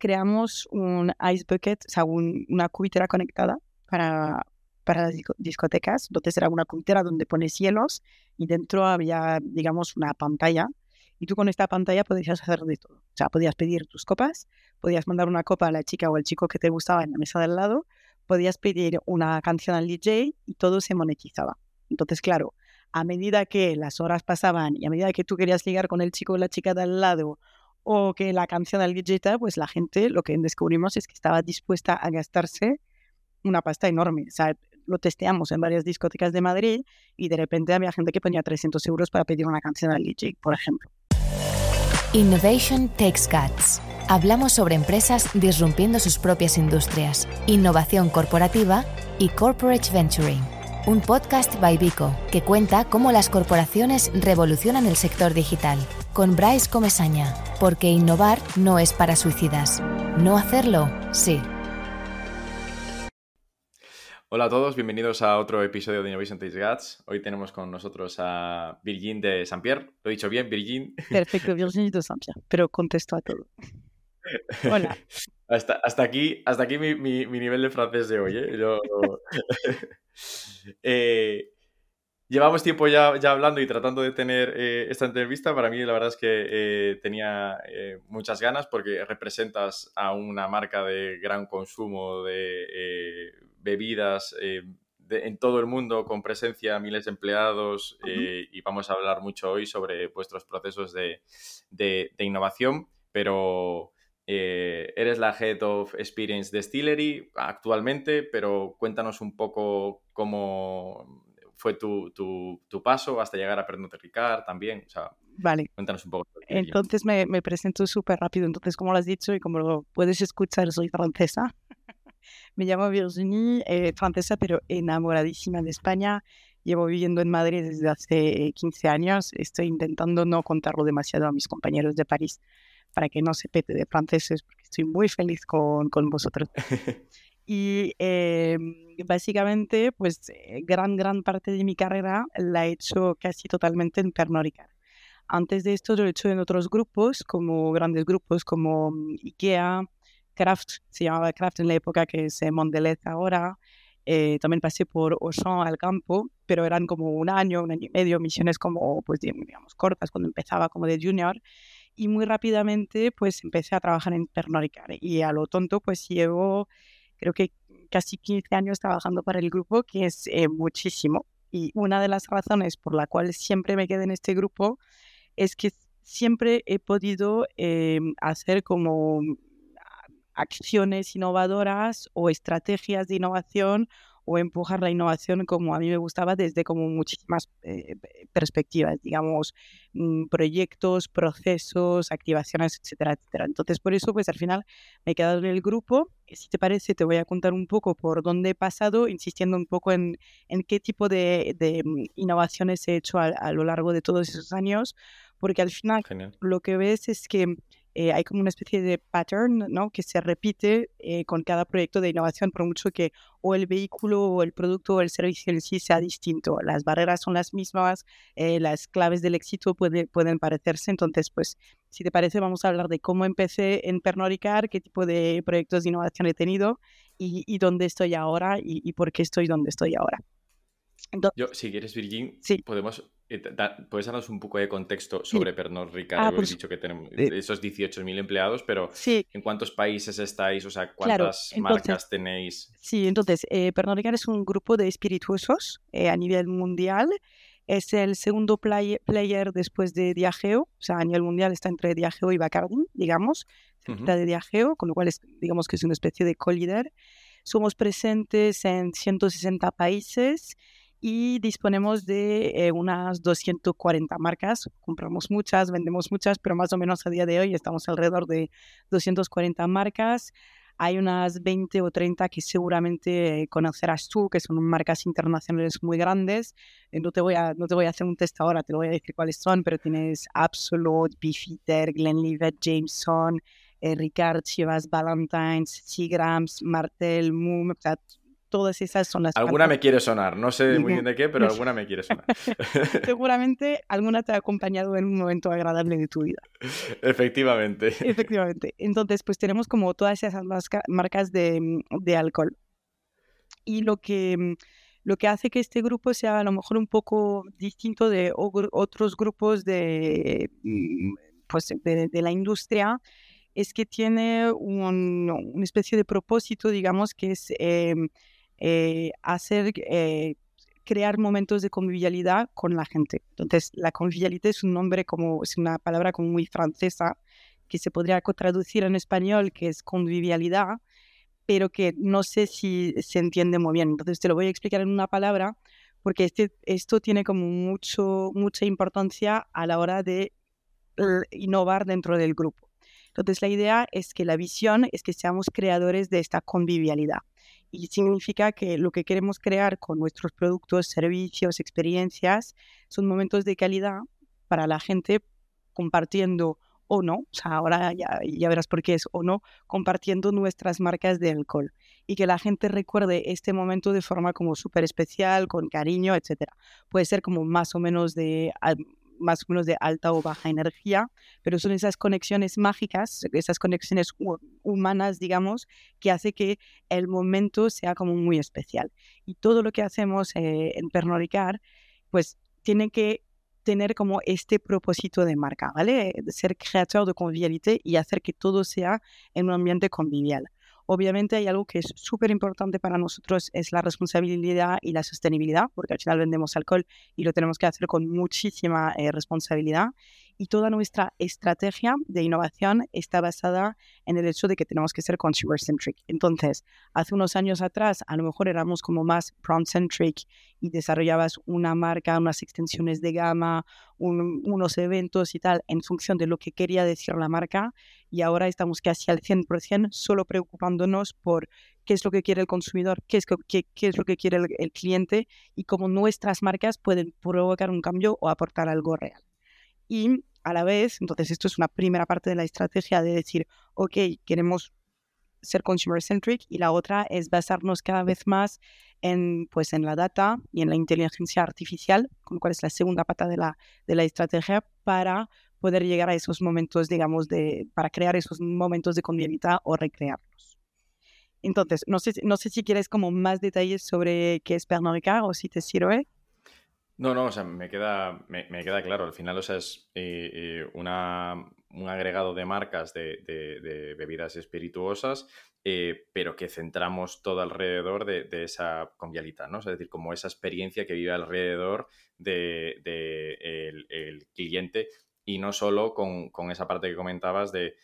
creamos un ice bucket, o sea, una cubitera conectada para, para las discotecas. Entonces era una cubitera donde pones hielos y dentro había, digamos, una pantalla. Y tú con esta pantalla podías hacer de todo. O sea, podías pedir tus copas, podías mandar una copa a la chica o al chico que te gustaba en la mesa del lado, podías pedir una canción al DJ y todo se monetizaba. Entonces, claro, a medida que las horas pasaban y a medida que tú querías ligar con el chico o la chica de al lado o que la canción del DJ, pues la gente lo que descubrimos es que estaba dispuesta a gastarse una pasta enorme. O sea, lo testeamos en varias discotecas de Madrid y de repente había gente que ponía 300 euros para pedir una canción al DJ, por ejemplo. Innovation Takes Guts. Hablamos sobre empresas disrumpiendo sus propias industrias, innovación corporativa y corporate venturing. Un podcast by Vico que cuenta cómo las corporaciones revolucionan el sector digital. Con Bryce Comesaña, porque innovar no es para suicidas. No hacerlo, sí. Hola a todos, bienvenidos a otro episodio de Innovation Takes Guts. Hoy tenemos con nosotros a Virgin de Saint-Pierre. ¿Lo he dicho bien, Virgin? Perfecto, Virgin de Saint-Pierre, pero contesto a todo. Hola. hasta, hasta, aquí, hasta aquí mi, mi, nivel de francés de hoy. ¿eh? Yo... eh, llevamos tiempo ya, ya, hablando y tratando de tener eh, esta entrevista. Para mí, la verdad es que eh, tenía muchas ganas porque representas a una marca de gran consumo de bebidas en todo el mundo con presencia, miles de empleados y vamos a hablar mucho hoy sobre vuestros procesos de, innovación, pero eh, eres la Head of Experience Distillery actualmente, pero cuéntanos un poco cómo fue tu, paso hasta llegar a Pernod Ricard también. vale. Cuéntanos un poco. Entonces me, me presento súper rápido. Entonces, como lo has dicho y como lo puedes escuchar, soy francesa. Me llamo Virginie, eh, francesa, pero enamoradísima de España. Llevo viviendo en Madrid desde hace 15 años. Estoy intentando no contarlo demasiado a mis compañeros de París para que no se pete de franceses, porque estoy muy feliz con, con vosotros. y eh, básicamente, pues eh, gran, gran parte de mi carrera la he hecho casi totalmente en Pernod Ricard. Antes de esto lo he hecho en otros grupos, como grandes grupos como mm, IKEA, Kraft, se llamaba Kraft en la época que se Mondelez ahora. Eh, también pasé por Auchan al campo, pero eran como un año, un año y medio, misiones como, pues digamos, cortas cuando empezaba como de junior. Y muy rápidamente, pues empecé a trabajar en Pernod Ricard. Y a lo tonto, pues llevo, creo que casi 15 años trabajando para el grupo, que es eh, muchísimo. Y una de las razones por la cual siempre me quedé en este grupo es que siempre he podido eh, hacer como acciones innovadoras o estrategias de innovación o empujar la innovación como a mí me gustaba desde como muchísimas eh, perspectivas, digamos, mm, proyectos, procesos, activaciones, etcétera, etcétera. Entonces, por eso, pues al final me he quedado en el grupo. Si te parece, te voy a contar un poco por dónde he pasado, insistiendo un poco en, en qué tipo de, de, mm, innovaciones he hecho a, a, lo largo de todos esos años, porque al final lo que ves es que eh, hay como una especie de pattern ¿no? que se repite eh, con cada proyecto de innovación, por mucho que o el vehículo o el producto o el servicio en sí sea distinto. Las barreras son las mismas, eh, las claves del éxito puede, pueden parecerse. Entonces, pues, si te parece, vamos a hablar de cómo empecé en Pernod Ricard, qué tipo de proyectos de innovación he tenido y, y dónde estoy ahora y, y, por qué estoy donde estoy ahora. Yo, si quieres, Virgin, sí. podemos ¿Puedes darnos un poco de contexto sobre Pernod Ricard? Ah, pues, dicho que tenemos esos 18.000 empleados, pero ¿en cuántos países estáis? O sea, ¿cuántas marcas tenéis? Sí, entonces, eh, Pernod Ricard es un grupo de espirituosos eh, a nivel mundial. Es el segundo player después de Diageo, o sea, a nivel mundial está entre Diageo y Bacardi, digamos, cerca de Diageo, con lo cual es, digamos que es una especie de co-líder. Somos presentes en 160 países y disponemos de eh, unas 240 marcas. Compramos muchas, vendemos muchas, pero más o menos a día de hoy estamos alrededor de 240 marcas. Hay unas 20 o 30 que seguramente conocerás tú, que son marcas internacionales muy grandes. Eh, no te voy a, no te voy a hacer un test ahora, te lo voy a decir cuáles son, pero tienes Absolute, Beefeater, Glenlivet, Jameson, eh, Ricard, Chivas, Valentine's, Seagrams, Martel, Moom, todas esas son las... Alguna me quiere sonar, no sé muy bien de qué, pero alguna me quiere sonar. Seguramente alguna te ha acompañado en un momento agradable de tu vida. Efectivamente. Efectivamente. Entonces, pues tenemos como todas esas marcas de, de alcohol. Y lo que lo que hace que este grupo sea a lo mejor un poco distinto de otros grupos de, mm, pues, de, la industria es que tiene un, una especie de propósito, digamos, que es em, eh, hacer, eh, crear momentos de convivialidad con la gente. Entonces, la convivialidad es un nombre como, es una palabra como muy francesa, que se podría traducir en español, que es convivialidad, pero que no sé si se entiende muy bien. Entonces te lo voy a explicar en una palabra, porque este, esto tiene como mucho, mucha importancia a la hora de innovar dentro del grupo. Entonces la idea es que la visión es que seamos creadores de esta convivialidad. Y significa que lo que queremos crear con nuestros productos, servicios, experiencias, son momentos de calidad para la gente compartiendo o no, o sea, ahora ya, ya verás por qué es o no, compartiendo nuestras marcas de alcohol y que la gente recuerde este momento de forma como súper especial, con cariño, etcétera. Puede ser como más o menos de más o menos de alta o baja energía, pero son esas conexiones mágicas, esas conexiones humanas, digamos, que hace que el momento sea como muy especial. Y todo lo que hacemos eh, en Pernod Ricard, pues tiene que tener como este propósito de marca, ¿vale? Ser creador de convivialidad y hacer que todo sea en un ambiente convivial. Obviamente hay algo que es súper importante para nosotros, es la responsabilidad y la sostenibilidad, porque al final vendemos alcohol y lo tenemos que hacer con muchísima eh, responsabilidad y toda nuestra estrategia de innovación está basada en el hecho de que tenemos que ser consumer centric. Entonces, hace unos años atrás, a lo mejor éramos como más prompt centric y desarrollabas una marca, unas extensiones de gama, unos eventos y tal en función de lo que quería decir la marca y ahora estamos casi al 100% solo preocupándonos por qué es lo que quiere el consumidor, qué es, qué, qué es lo que quiere el, el cliente y cómo nuestras marcas pueden provocar un cambio o aportar algo real. Y a la vez, entonces esto es una primera parte de la estrategia de decir, ok, queremos ser consumer centric y la otra es basarnos cada vez más en, pues, en la data y en la inteligencia artificial, con lo cual es la segunda pata de la, de la estrategia para poder llegar a esos momentos, digamos, de, para crear esos momentos de convivialidad o recrearlos. Entonces, no sé, no sé si quieres como más detalles sobre qué es Pernod Ricard o si te sirve. No, no, o sea, me queda, me, queda claro. Al final, o sea, es eh, eh, una, un agregado de marcas de, bebidas espirituosas, eh, pero que centramos todo alrededor de, esa convialidad, ¿no? es decir, como esa experiencia que vive alrededor del de, el, cliente y no solo con, con, esa parte que comentabas de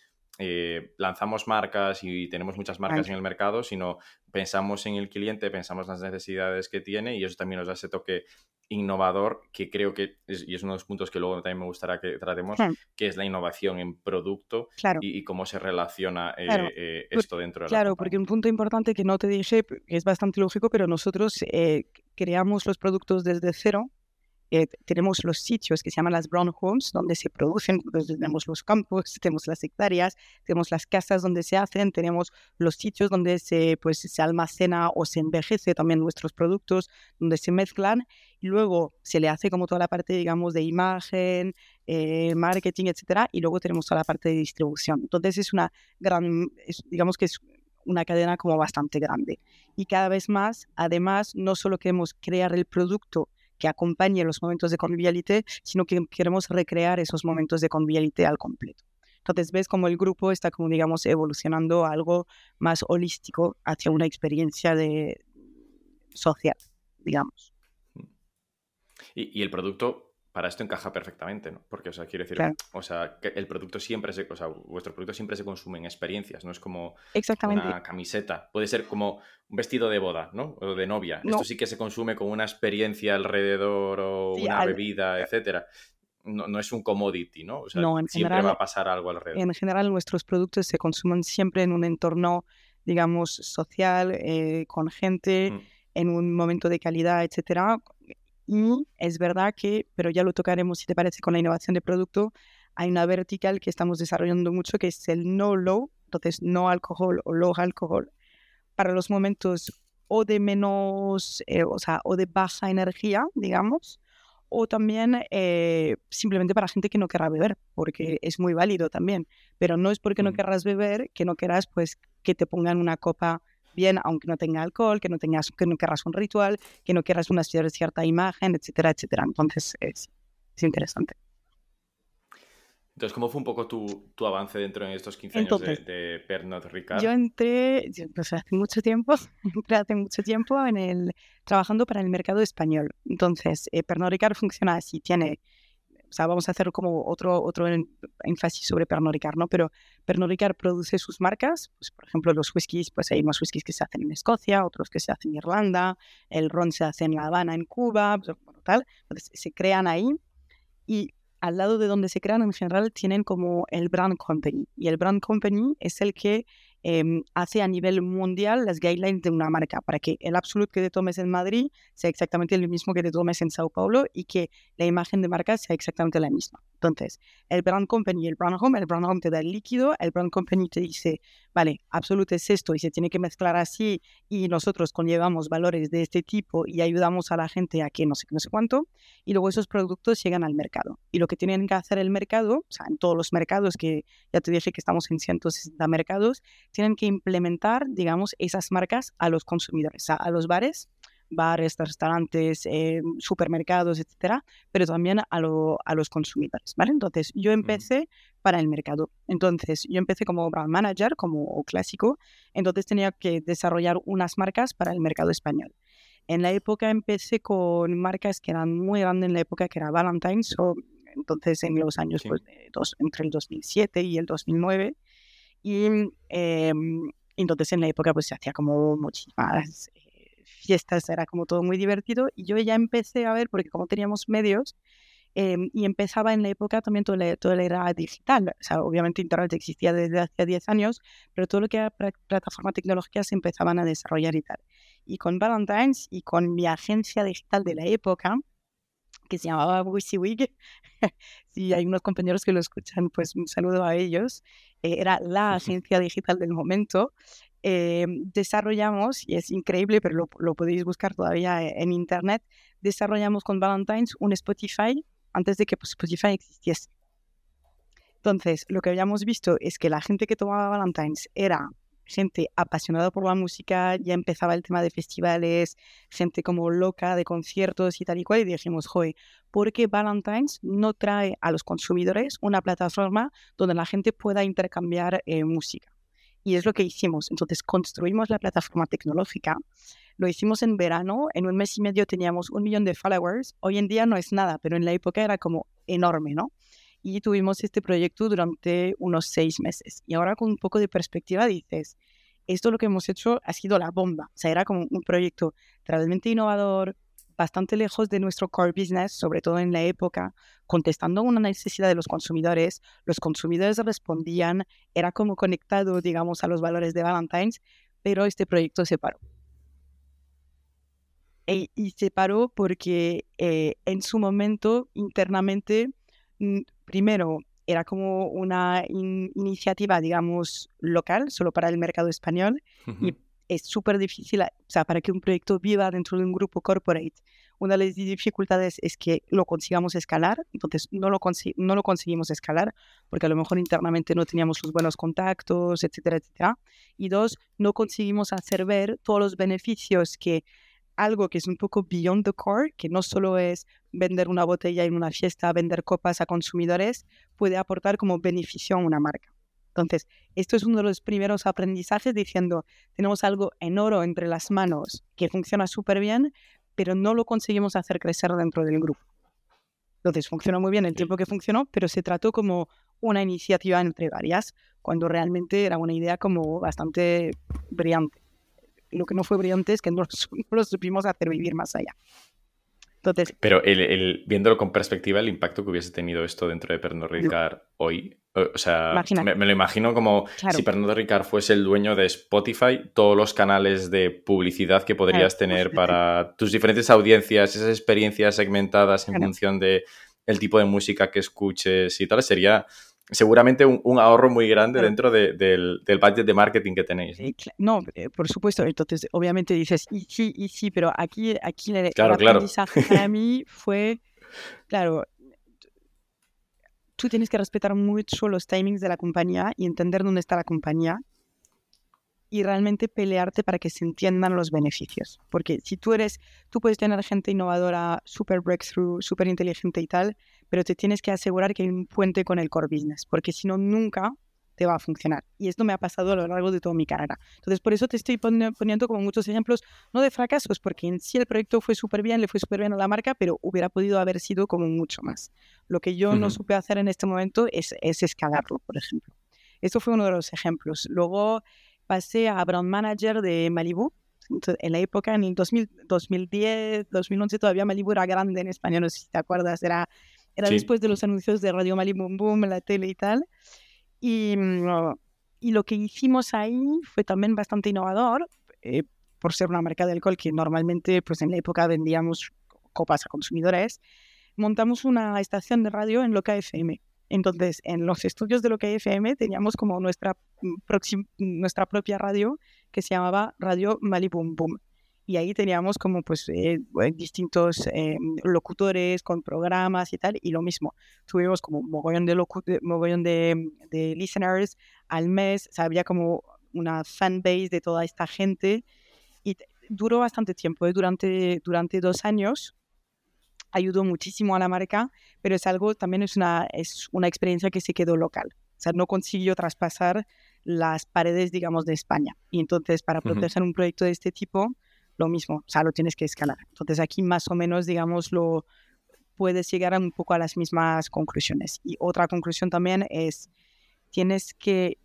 lanzamos marcas y tenemos muchas marcas en el mercado, sino pensamos en el cliente, pensamos en las necesidades que tiene y eso también nos da ese toque innovador que creo que, es, y es uno de los puntos que luego también me gustaría que tratemos, que es la innovación en producto y, cómo se relaciona eh, eh, esto dentro de la Claro, porque un punto importante que no te dije, que es bastante lógico, pero nosotros eh, creamos los productos desde cero eh, tenemos los sitios que se llaman las brown homes, donde se producen, tenemos los campos, tenemos las hectáreas, tenemos las casas donde se hacen, tenemos los sitios donde se, pues, se almacena o se envejece también nuestros productos, donde se mezclan, y luego se le hace como toda la parte, digamos, de imagen, eh, marketing, etcétera, y luego tenemos toda la parte de distribución. Entonces es una gran, digamos que es una cadena como bastante grande. Y cada vez más, además, no solo queremos crear el producto que acompañe los momentos de convivialidad, sino que queremos recrear esos momentos de convivialidad al completo. Entonces ves como el grupo está como digamos evolucionando a algo más holístico hacia una experiencia de social, digamos. Y, y el producto para esto encaja perfectamente, ¿no? Porque, o sea, quiero decir, o sea, que el producto siempre se, o sea, vuestro producto siempre se consume en experiencias, no es como una camiseta. Puede ser como un vestido de boda, ¿no? O de novia. Esto sí que se consume con una experiencia alrededor o una bebida, etcétera. No, es un commodity, ¿no? O sea, siempre va a pasar algo alrededor. En general, nuestros productos se consumen siempre en un entorno, digamos, social, eh, con gente, mm. en un momento de calidad, etcétera y es verdad que, pero ya lo tocaremos si te parece con la innovación de producto, hay una vertical que estamos desarrollando mucho que es el no low, entonces no alcohol o low alcohol, para los momentos o de menos, eh, o sea, o de baja energía, digamos, o también eh, simplemente para gente que no querrá beber, porque es muy válido también, pero no es porque no querrás beber que no querrás pues que te pongan una copa bien, aunque no tenga alcohol, que no tengas, que no querrás un ritual, que no quieras una cierta imagen, etcétera, etcétera. Entonces es, es interesante. Entonces, ¿cómo fue un poco tu, tu avance dentro de estos 15 años de, Pernod Ricard? Yo entré, pues hace mucho tiempo, entré hace mucho tiempo en el, trabajando para el mercado español. Entonces, eh, Pernod Ricard funciona así, tiene, sea, vamos a hacer como otro, otro énfasis sobre Pernod Ricard, ¿no? Pero Pernod Ricard produce sus marcas, pues por ejemplo los whiskies, pues hay unos whiskies que se hacen en Escocia, otros que se hacen en Irlanda, el ron se hace en La Habana, en Cuba, pues, bueno, tal. Entonces, se crean ahí y al lado de donde se crean en general tienen como el brand company. Y el brand company es el que Em, hace a nivel mundial las guidelines de una marca para que el absolute que te tomes en Madrid sea exactamente el mismo que te tomes en Sao Paulo y que la imagen de marca sea exactamente la misma. Entonces, el brand company y el brand home, el brand home te da el líquido, el brand company te dice, vale, absolute es esto y se tiene que mezclar así y nosotros conllevamos valores de este tipo y ayudamos a la gente a que no sé, no sé cuánto, y luego esos productos llegan al mercado. Y lo que tienen que hacer el mercado, o sea, en todos los mercados, que ya te dije que estamos en 160 mercados, tienen que implementar, digamos, esas marcas a los consumidores, a, los bares, bares, restaurantes, eh, supermercados, etcétera, pero también a, a, los consumidores, ¿vale? Entonces, yo empecé para el mercado. Entonces, yo empecé como brand manager, como clásico, entonces tenía que desarrollar unas marcas para el mercado español. En la época empecé con marcas que eran muy grandes en la época, que era Valentine's, o entonces en los años pues, dos, entre el 2007 y el 2009. Y em, entonces en la época pues se hacía como muchísimas eh, fiestas, era como todo muy divertido. Y yo ya empecé a ver, porque como teníamos medios, em, y empezaba en la época también toda la, toda la, era digital. O sea, obviamente Internet existía desde hace 10 años, pero todo lo que era plataforma tecnológica se empezaban a desarrollar y tal. Y con Valentine's y con mi agencia digital de la época, que se llamaba WYSIWYG. si hay unos compañeros que lo escuchan, pues un saludo a ellos. Eh, era la agencia digital del momento. Eh, desarrollamos, y es increíble, pero lo, podéis buscar todavía e, en internet, desarrollamos con Valentine's un Spotify antes de que pues, Spotify existiese. Entonces, lo que habíamos visto es que la gente que tomaba Valentine's era gente apasionada por la música, ya empezaba el tema de festivales, gente como loca de conciertos y tal y cual, y dijimos, joder, ¿por qué Valentine's no trae a los consumidores una plataforma donde la gente pueda intercambiar eh, música? Y es lo que hicimos. Entonces construimos la plataforma tecnológica. Lo hicimos en verano, en un mes y medio teníamos un millón de followers. Hoy en día no es nada, pero en la época era como enorme, ¿no? y tuvimos este proyecto durante unos seis meses. Y ahora con un poco de perspectiva dices, esto lo que hemos hecho ha sido la bomba. O sea, era como un proyecto realmente innovador, bastante lejos de nuestro core business, sobre todo en la época, contestando una necesidad de los consumidores. Los consumidores respondían, era como conectado, digamos, a los valores de Valentine's, pero este proyecto se paró. E, y se paró porque eh, en su momento, internamente, primero, era como una iniciativa, digamos, local, solo para el mercado español, y es súper difícil, o sea, para que un proyecto viva dentro de un grupo corporate. Una de las dificultades es que lo consigamos escalar, entonces no lo, no lo conseguimos escalar porque a lo mejor internamente no teníamos los buenos contactos, etcétera, etcétera. Y dos, no conseguimos hacer ver todos los beneficios que algo que es un poco beyond the core, que no solo es vender una botella en una fiesta, vender copas a consumidores, puede aportar como beneficio a una marca. Entonces, esto es uno de los primeros aprendizajes diciendo, tenemos algo en oro entre las manos que funciona súper bien, pero no lo conseguimos hacer crecer dentro del grupo. Entonces, funcionó muy bien el tiempo que funcionó, pero se trató como una iniciativa entre varias, cuando realmente era una idea como bastante brillante lo que no fue brillante es que no, lo supimos hacer vivir más allá. Entonces, Pero el, viéndolo con perspectiva, el impacto que hubiese tenido esto dentro de Pernod Ricard hoy, o sea, me, lo imagino como si Pernod Ricard fuese el dueño de Spotify, todos los canales de publicidad que podrías tener para tus diferentes audiencias, esas experiencias segmentadas en función de el tipo de música que escuches y tal, sería seguramente un, ahorro muy grande dentro del, del, budget de marketing que tenéis. No, eh, por supuesto. Entonces, obviamente dices, y sí, y sí, pero aquí, aquí claro, el claro. para mí fue, claro, tú tienes que respetar mucho los timings de la compañía y entender dónde está la compañía y realmente pelearte para que se entiendan los beneficios. Porque si tú eres, tú puedes tener gente innovadora, super breakthrough, súper inteligente y tal, pero te tienes que asegurar que hay un puente con el core business, porque si no, nunca te va a funcionar. Y esto me ha pasado a lo largo de toda mi carrera. Entonces, por eso te estoy poniendo como muchos ejemplos, no de fracasos, porque en sí el proyecto fue súper bien, le fue súper bien a la marca, pero hubiera podido haber sido como mucho más. Lo que yo no supe hacer en este momento es, es escalarlo, por ejemplo. Esto fue uno de los ejemplos. Luego pasé a brand manager de Malibu. en la época, en el 2000, 2010, 2011, todavía Malibu era grande en España, no sé si te acuerdas, era, era después de los anuncios de Radio Malibu Boom en la tele y tal. Y, mm, y lo que hicimos ahí fue también bastante innovador, eh, por ser una marca de alcohol que normalmente pues en la época vendíamos copas a consumidores. Montamos una estación de radio en Loca FM entonces, en los estudios de lo que FM teníamos como nuestra, mm, nuestra propia radio que se llamaba Radio Malibum Boom. Y ahí teníamos como pues eh, distintos eh, locutores con programas y tal. Y lo mismo, tuvimos como mogollón de, mogollón de, de listeners al mes. Había como una fanbase de toda esta gente. Y duró bastante tiempo, ¿eh? durante, durante dos años ayudó muchísimo a la marca, pero es algo, también es una, es una experiencia que se quedó local. O sea, no consiguió traspasar las paredes, digamos, de España. Y entonces, para proteger un proyecto de este tipo, lo mismo, o sea, lo tienes que escalar. Entonces, aquí más o menos, digamos, lo puedes llegar un poco a las mismas conclusiones. Y otra conclusión también es, tienes que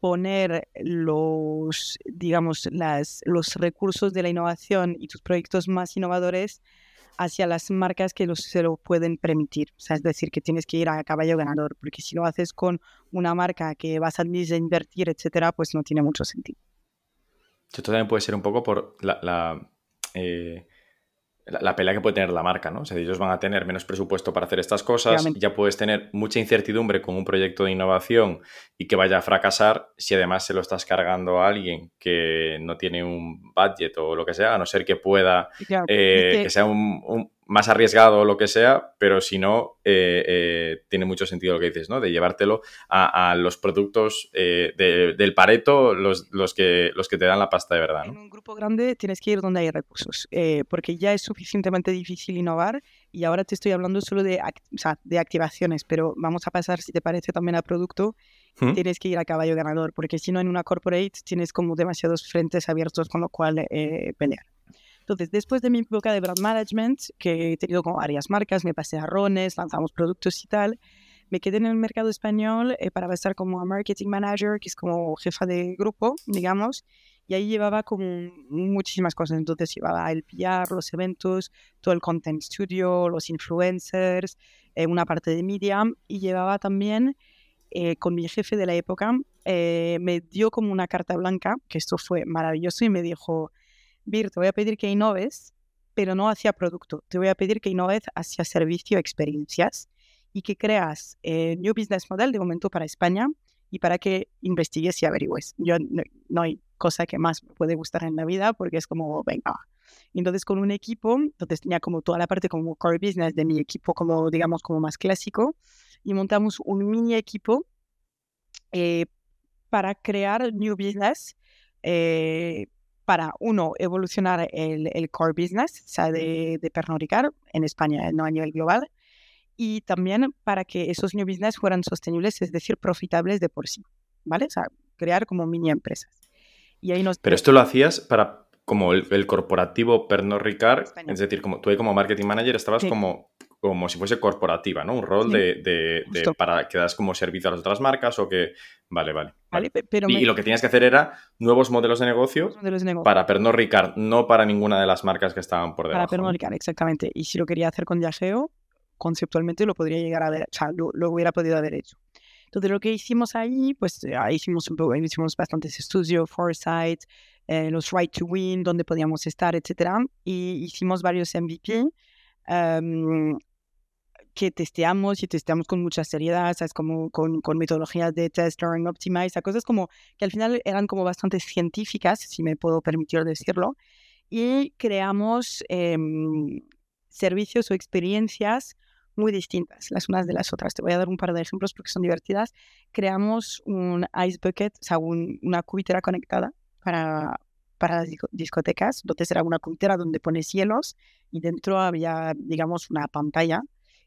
poner los, digamos, las, los recursos de la innovación y tus proyectos más innovadores hacia las marcas que se lo pueden permitir. O sea, es decir, que tienes que ir a caballo ganador, porque si lo haces con una marca que vas a invertir, etcétera, pues no tiene mucho sentido. Esto también puede ser un poco por la, eh, la, pelea que puede tener la marca, ¿no? O sea, ellos van a tener menos presupuesto para hacer estas cosas, ya puedes tener mucha incertidumbre con un proyecto de innovación y que vaya a fracasar si además se lo estás cargando a alguien que no tiene un budget o lo que sea, a no ser que pueda, eh, que... sea un, más arriesgado o lo que sea, pero si no, eh, eh, tiene mucho sentido lo que dices, ¿no? De llevártelo a, los productos eh, del Pareto, los, los, que, los que te dan la pasta de verdad, ¿no? En un grupo grande tienes que ir donde hay recursos, porque ya es suficientemente difícil innovar y ahora te estoy hablando solo de, de activaciones, pero vamos a pasar, si te parece, también al producto. ¿Mm? Tienes que ir a caballo ganador, porque si no, en una corporate tienes como demasiados frentes abiertos con lo cual pelear. Entonces, después de mi época de brand management, que he tenido como varias marcas, me pasé a Rones, lanzamos productos y tal, me quedé en el mercado español eh, para estar como marketing manager, que es como jefa de grupo, digamos, y ahí llevaba como muchísimas cosas. Entonces llevaba el PR, los eventos, todo el content studio, los influencers, eh, una parte de media y llevaba también eh, con mi jefe de la época, me dio como una carta blanca, que esto fue maravilloso y me dijo, Vir, te voy a pedir que innoves, pero no hacia producto. Te voy a pedir que innoves hacia servicio, experiencias y que creas eh, New Business Model de momento para España y para que investigues y averigües. Yo no, hay cosa que más me puede gustar en la vida porque es como, venga. Entonces con un equipo, entonces tenía como toda la parte como core business de mi equipo como, digamos, como más clásico y montamos un mini equipo eh, para crear New Business eh, para, uno, evolucionar el, el core business, o sea, de, de Pernod Ricard en España, no a nivel global, y también para que esos new business fueran sostenibles, es decir, profitables de por sí, ¿vale? O sea, crear como mini empresas. Y ahí nos... Pero esto lo hacías para como el, corporativo Pernod Ricard, es decir, como tú ahí como marketing manager estabas como como si fuese corporativa, ¿no? Un rol de, para que das como servicio a las otras marcas o que... Vale, vale. y, lo que tienes que hacer era nuevos modelos de negocio, para Pernod Ricard, no para ninguna de las marcas que estaban por debajo. Para Pernod Ricard, exactamente. Y si lo quería hacer con Diageo, conceptualmente lo podría llegar a ver, o sea, lo, hubiera podido haber hecho. Entonces lo que hicimos ahí, pues ahí hicimos, un poco, hicimos bastantes estudios, Foresight, eh, los Right to Win, dónde podíamos estar, etcétera, y hicimos varios MVP que testeamos y testeamos con mucha seriedad, ¿sabes? Como con, con metodologías de test, learn, optimize, cosas como que al final eran como bastante científicas, si me puedo permitir decirlo, y creamos em, servicios o experiencias muy distintas las unas de las otras. Te voy a dar un par de ejemplos porque son divertidas. Creamos un ice bucket, o sea, una cubitera conectada para, para las discotecas. Entonces era una cubitera donde pones hielos y dentro había, digamos, una pantalla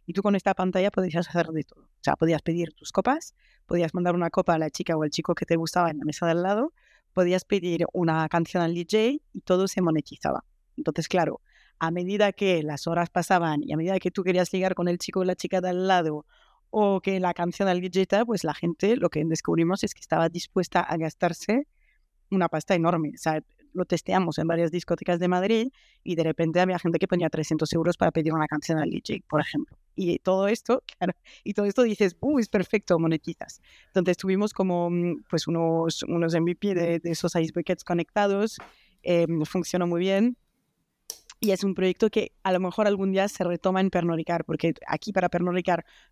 y tú con esta pantalla podías hacer de todo. O sea, podías pedir tus copas, podías mandar una copa a la chica o al chico que te gustaba en la mesa del lado, podías pedir una canción al DJ y todo se monetizaba. Entonces, claro, a medida que las horas pasaban y a medida que tú querías ligar con el chico o la chica de al lado o que la canción al DJ, pues la gente lo que descubrimos es que estaba dispuesta a gastarse una pasta enorme. O sea, lo testeamos en varias discotecas de Madrid y de repente había gente que ponía 300 euros para pedir una canción al DJ, por ejemplo. Y todo esto, y todo esto dices, ¡uh, es perfecto, monetizas! Entonces tuvimos como mm, pues unos, unos MVP de, esos ice buckets conectados, eh, funcionó muy bien. Y es un proyecto que a lo mejor algún día se retoma en Pernod porque aquí para Pernod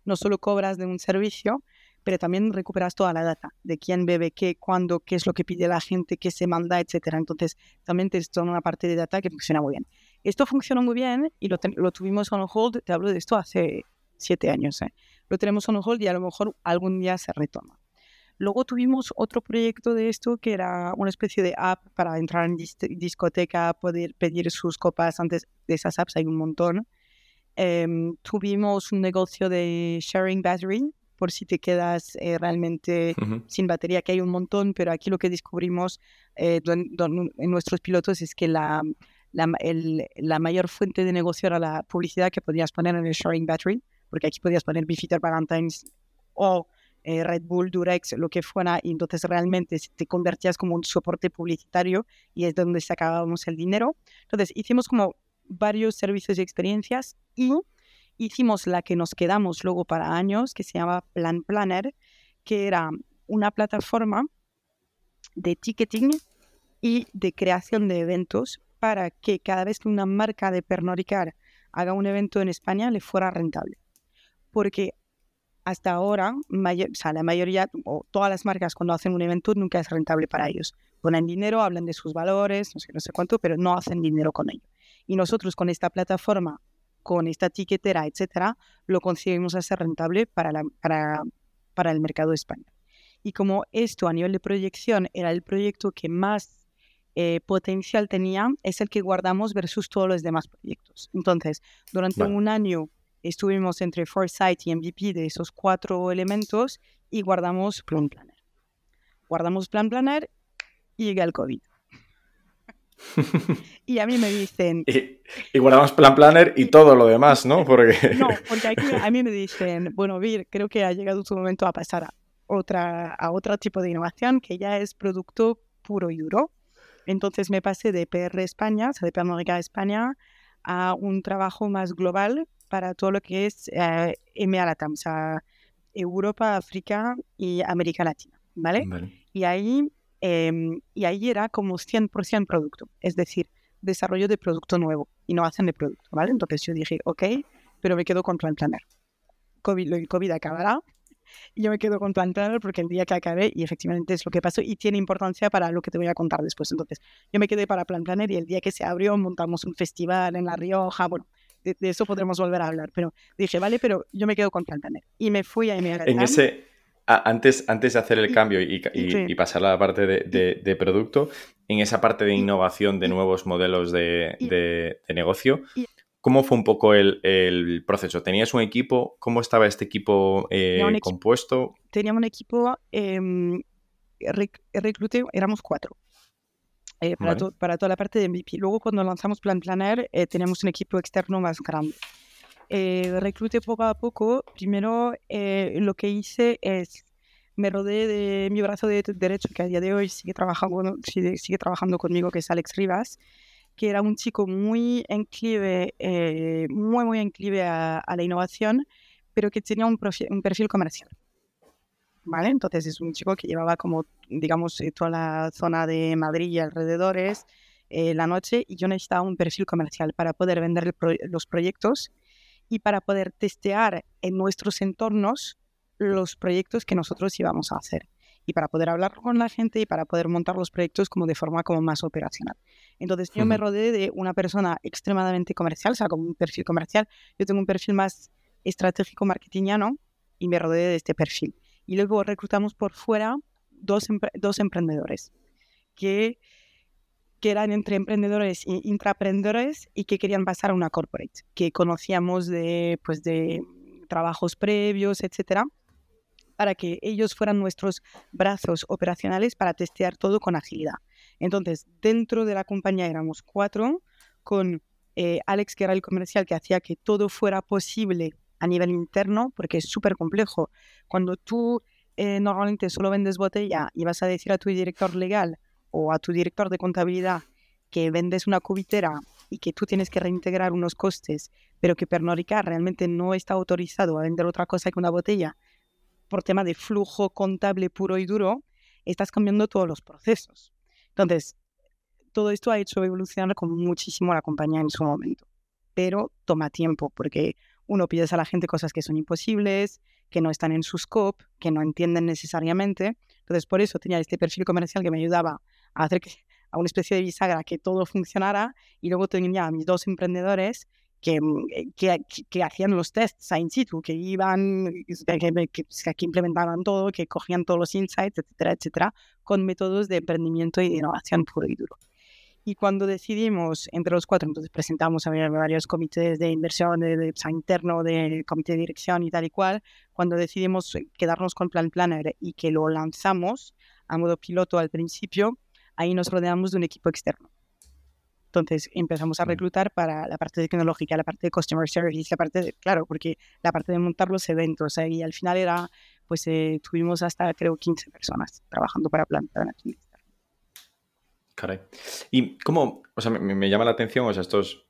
no solo cobras de un servicio, pero también recuperas toda la data de quién bebe qué, cuándo, qué es lo que pide la gente, qué se manda, etcétera. Entonces, también es toda una parte de data que funciona muy bien. Esto funcionó muy bien y lo, lo tuvimos on hold, te hablo de esto hace siete años. ¿eh? Lo tenemos on hold y a lo mejor algún día se retoma. Luego tuvimos otro proyecto de esto que era una especie de app para entrar en discoteca, poder pedir sus copas. Antes de esas apps hay un montón. Em, tuvimos un negocio de sharing battery, por si te quedas eh, realmente sin batería, que hay un montón, pero aquí lo que descubrimos eh, en nuestros pilotos es que la, la, mayor fuente de negocio era la publicidad que podías poner en el sharing battery, porque aquí podías poner Bifitter Valentine's o eh, Red Bull, Durex, lo que fuera, y entonces realmente te convertías como un soporte publicitario y es donde sacábamos el dinero. Entonces hicimos como varios servicios y experiencias y hicimos la que nos quedamos luego para años, que se llama Plan Planner, que era una plataforma de ticketing y de creación de eventos para que cada vez que una marca de Pernod haga un evento en España le fuera rentable. Porque hasta ahora, la mayoría o todas las marcas cuando hacen un evento nunca es rentable para ellos. Ponen dinero, hablan de sus valores, no sé, cuánto, pero no hacen dinero con ello. Y nosotros con esta plataforma con esta etiquetera, etcétera, lo conseguimos hacer rentable para, para, para el mercado español. Y como esto a nivel de proyección era el proyecto que más eh, potencial tenía, es el que guardamos versus todos los demás proyectos. Entonces, durante un año estuvimos entre Foresight y MVP de esos cuatro elementos y guardamos Plan Planner. Guardamos Plan Planner y llega el COVID. y a mí me dicen... Y, guardamos Plan Planner y todo lo demás, ¿no? Porque... No, porque a mí me dicen, bueno, Vir, creo que ha llegado tu momento a pasar a, otra, a otro tipo de innovación que ya es producto puro y duro. Entonces me pasé de PR España, o sea, de PR España, a un trabajo más global para todo lo que es eh, EMEA Latam, o sea, Europa, África y América Latina, ¿vale? Y ahí Em, y ahí era como 100% producto, es decir, desarrollo de producto nuevo, y no hacen de producto, ¿vale? Entonces yo dije, ok, pero me quedo con Plan Planner. COVID, el COVID acabará, y yo me quedo con Plan Planner porque el día que acabe, y efectivamente es lo que pasó, y tiene importancia para lo que te voy a contar después. Entonces, yo me quedé para Plan Planner y el día que se abrió montamos un festival en La Rioja, bueno, de, eso podremos volver a hablar, pero dije, vale, pero yo me quedo con Plan Planner. Y me fui a En ese, antes, antes de hacer el cambio y, pasar a la parte de, producto, en esa parte de innovación de nuevos modelos de, negocio, ¿cómo fue un poco el, proceso? ¿Tenías un equipo? ¿Cómo estaba este equipo eh, compuesto? Teníamos un equipo, eh, recluté, éramos cuatro. Eh, para, para, toda la parte de MVP. Luego, cuando lanzamos Plan Planner, eh, teníamos un equipo externo más grande eh, recluté poco a poco. Primero, eh, lo que hice es me rodeé de mi brazo de derecho, que a día de hoy sigue trabajando, sigue, sigue trabajando conmigo, que es Alex Rivas, que era un chico muy enclive, eh, muy, muy enclive a, la innovación, pero que tenía un, un perfil comercial. ¿Vale? Entonces es un chico que llevaba como, digamos, eh, toda la zona de Madrid y alrededores eh, la noche y yo necesitaba un perfil comercial para poder vender los proyectos y para poder testear en nuestros entornos los proyectos que nosotros íbamos a hacer y para poder hablar con la gente y para poder montar los proyectos como de forma como más operacional. Entonces yo me rodeé de una persona extremadamente comercial, o sea, con un perfil comercial. Yo tengo un perfil más estratégico marketingiano y me rodeé de este perfil. Y luego reclutamos por fuera dos, dos emprendedores que, que eran entre emprendedores e intraprendedores y que querían pasar a una corporate, que conocíamos de, pues de trabajos previos, etcétera, para que ellos fueran nuestros brazos operacionales para testear todo con agilidad. Entonces, dentro de la compañía éramos cuatro, con eh, Alex, que era el comercial, que hacía que todo fuera posible a nivel interno, porque es súper complejo. Cuando tú eh, normalmente solo vendes botella y vas a decir a tu director legal o a tu director de contabilidad que vendes una cubitera y que tú tienes que reintegrar unos costes, pero que Pernod Ricard realmente no está autorizado a vender otra cosa que una botella por tema de flujo contable puro y duro, estás cambiando todos los procesos. Entonces, todo esto ha hecho evolucionar con muchísimo la compañía en su momento, pero toma tiempo porque uno pides a la gente cosas que son imposibles, que no están en su scope, que no entienden necesariamente. Entonces, por eso tenía este perfil comercial que me ayudaba a hacer que, a una especie de bisagra que todo funcionara y luego tenía a mis dos emprendedores que, que, que, hacían los tests in situ, que iban, que, que, implementaban todo, que cogían todos los insights, etcétera, etcétera, con métodos de emprendimiento y de innovación puro y duro. Y cuando decidimos entre los cuatro, entonces presentamos a varios comités de inversión, de, de interno, de comité de dirección y tal y cual, cuando decidimos quedarnos con Plan Planner y que lo lanzamos a modo piloto al principio, ahí nos rodeamos de un equipo externo. Entonces empezamos a reclutar para la parte tecnológica, la parte de customer service, la parte de, claro, porque la parte de montar los eventos, y al final era, pues eh, tuvimos hasta creo 15 personas trabajando para Plan Planner. Caray. Y cómo, o sea, me, llama la atención, o sea, estos,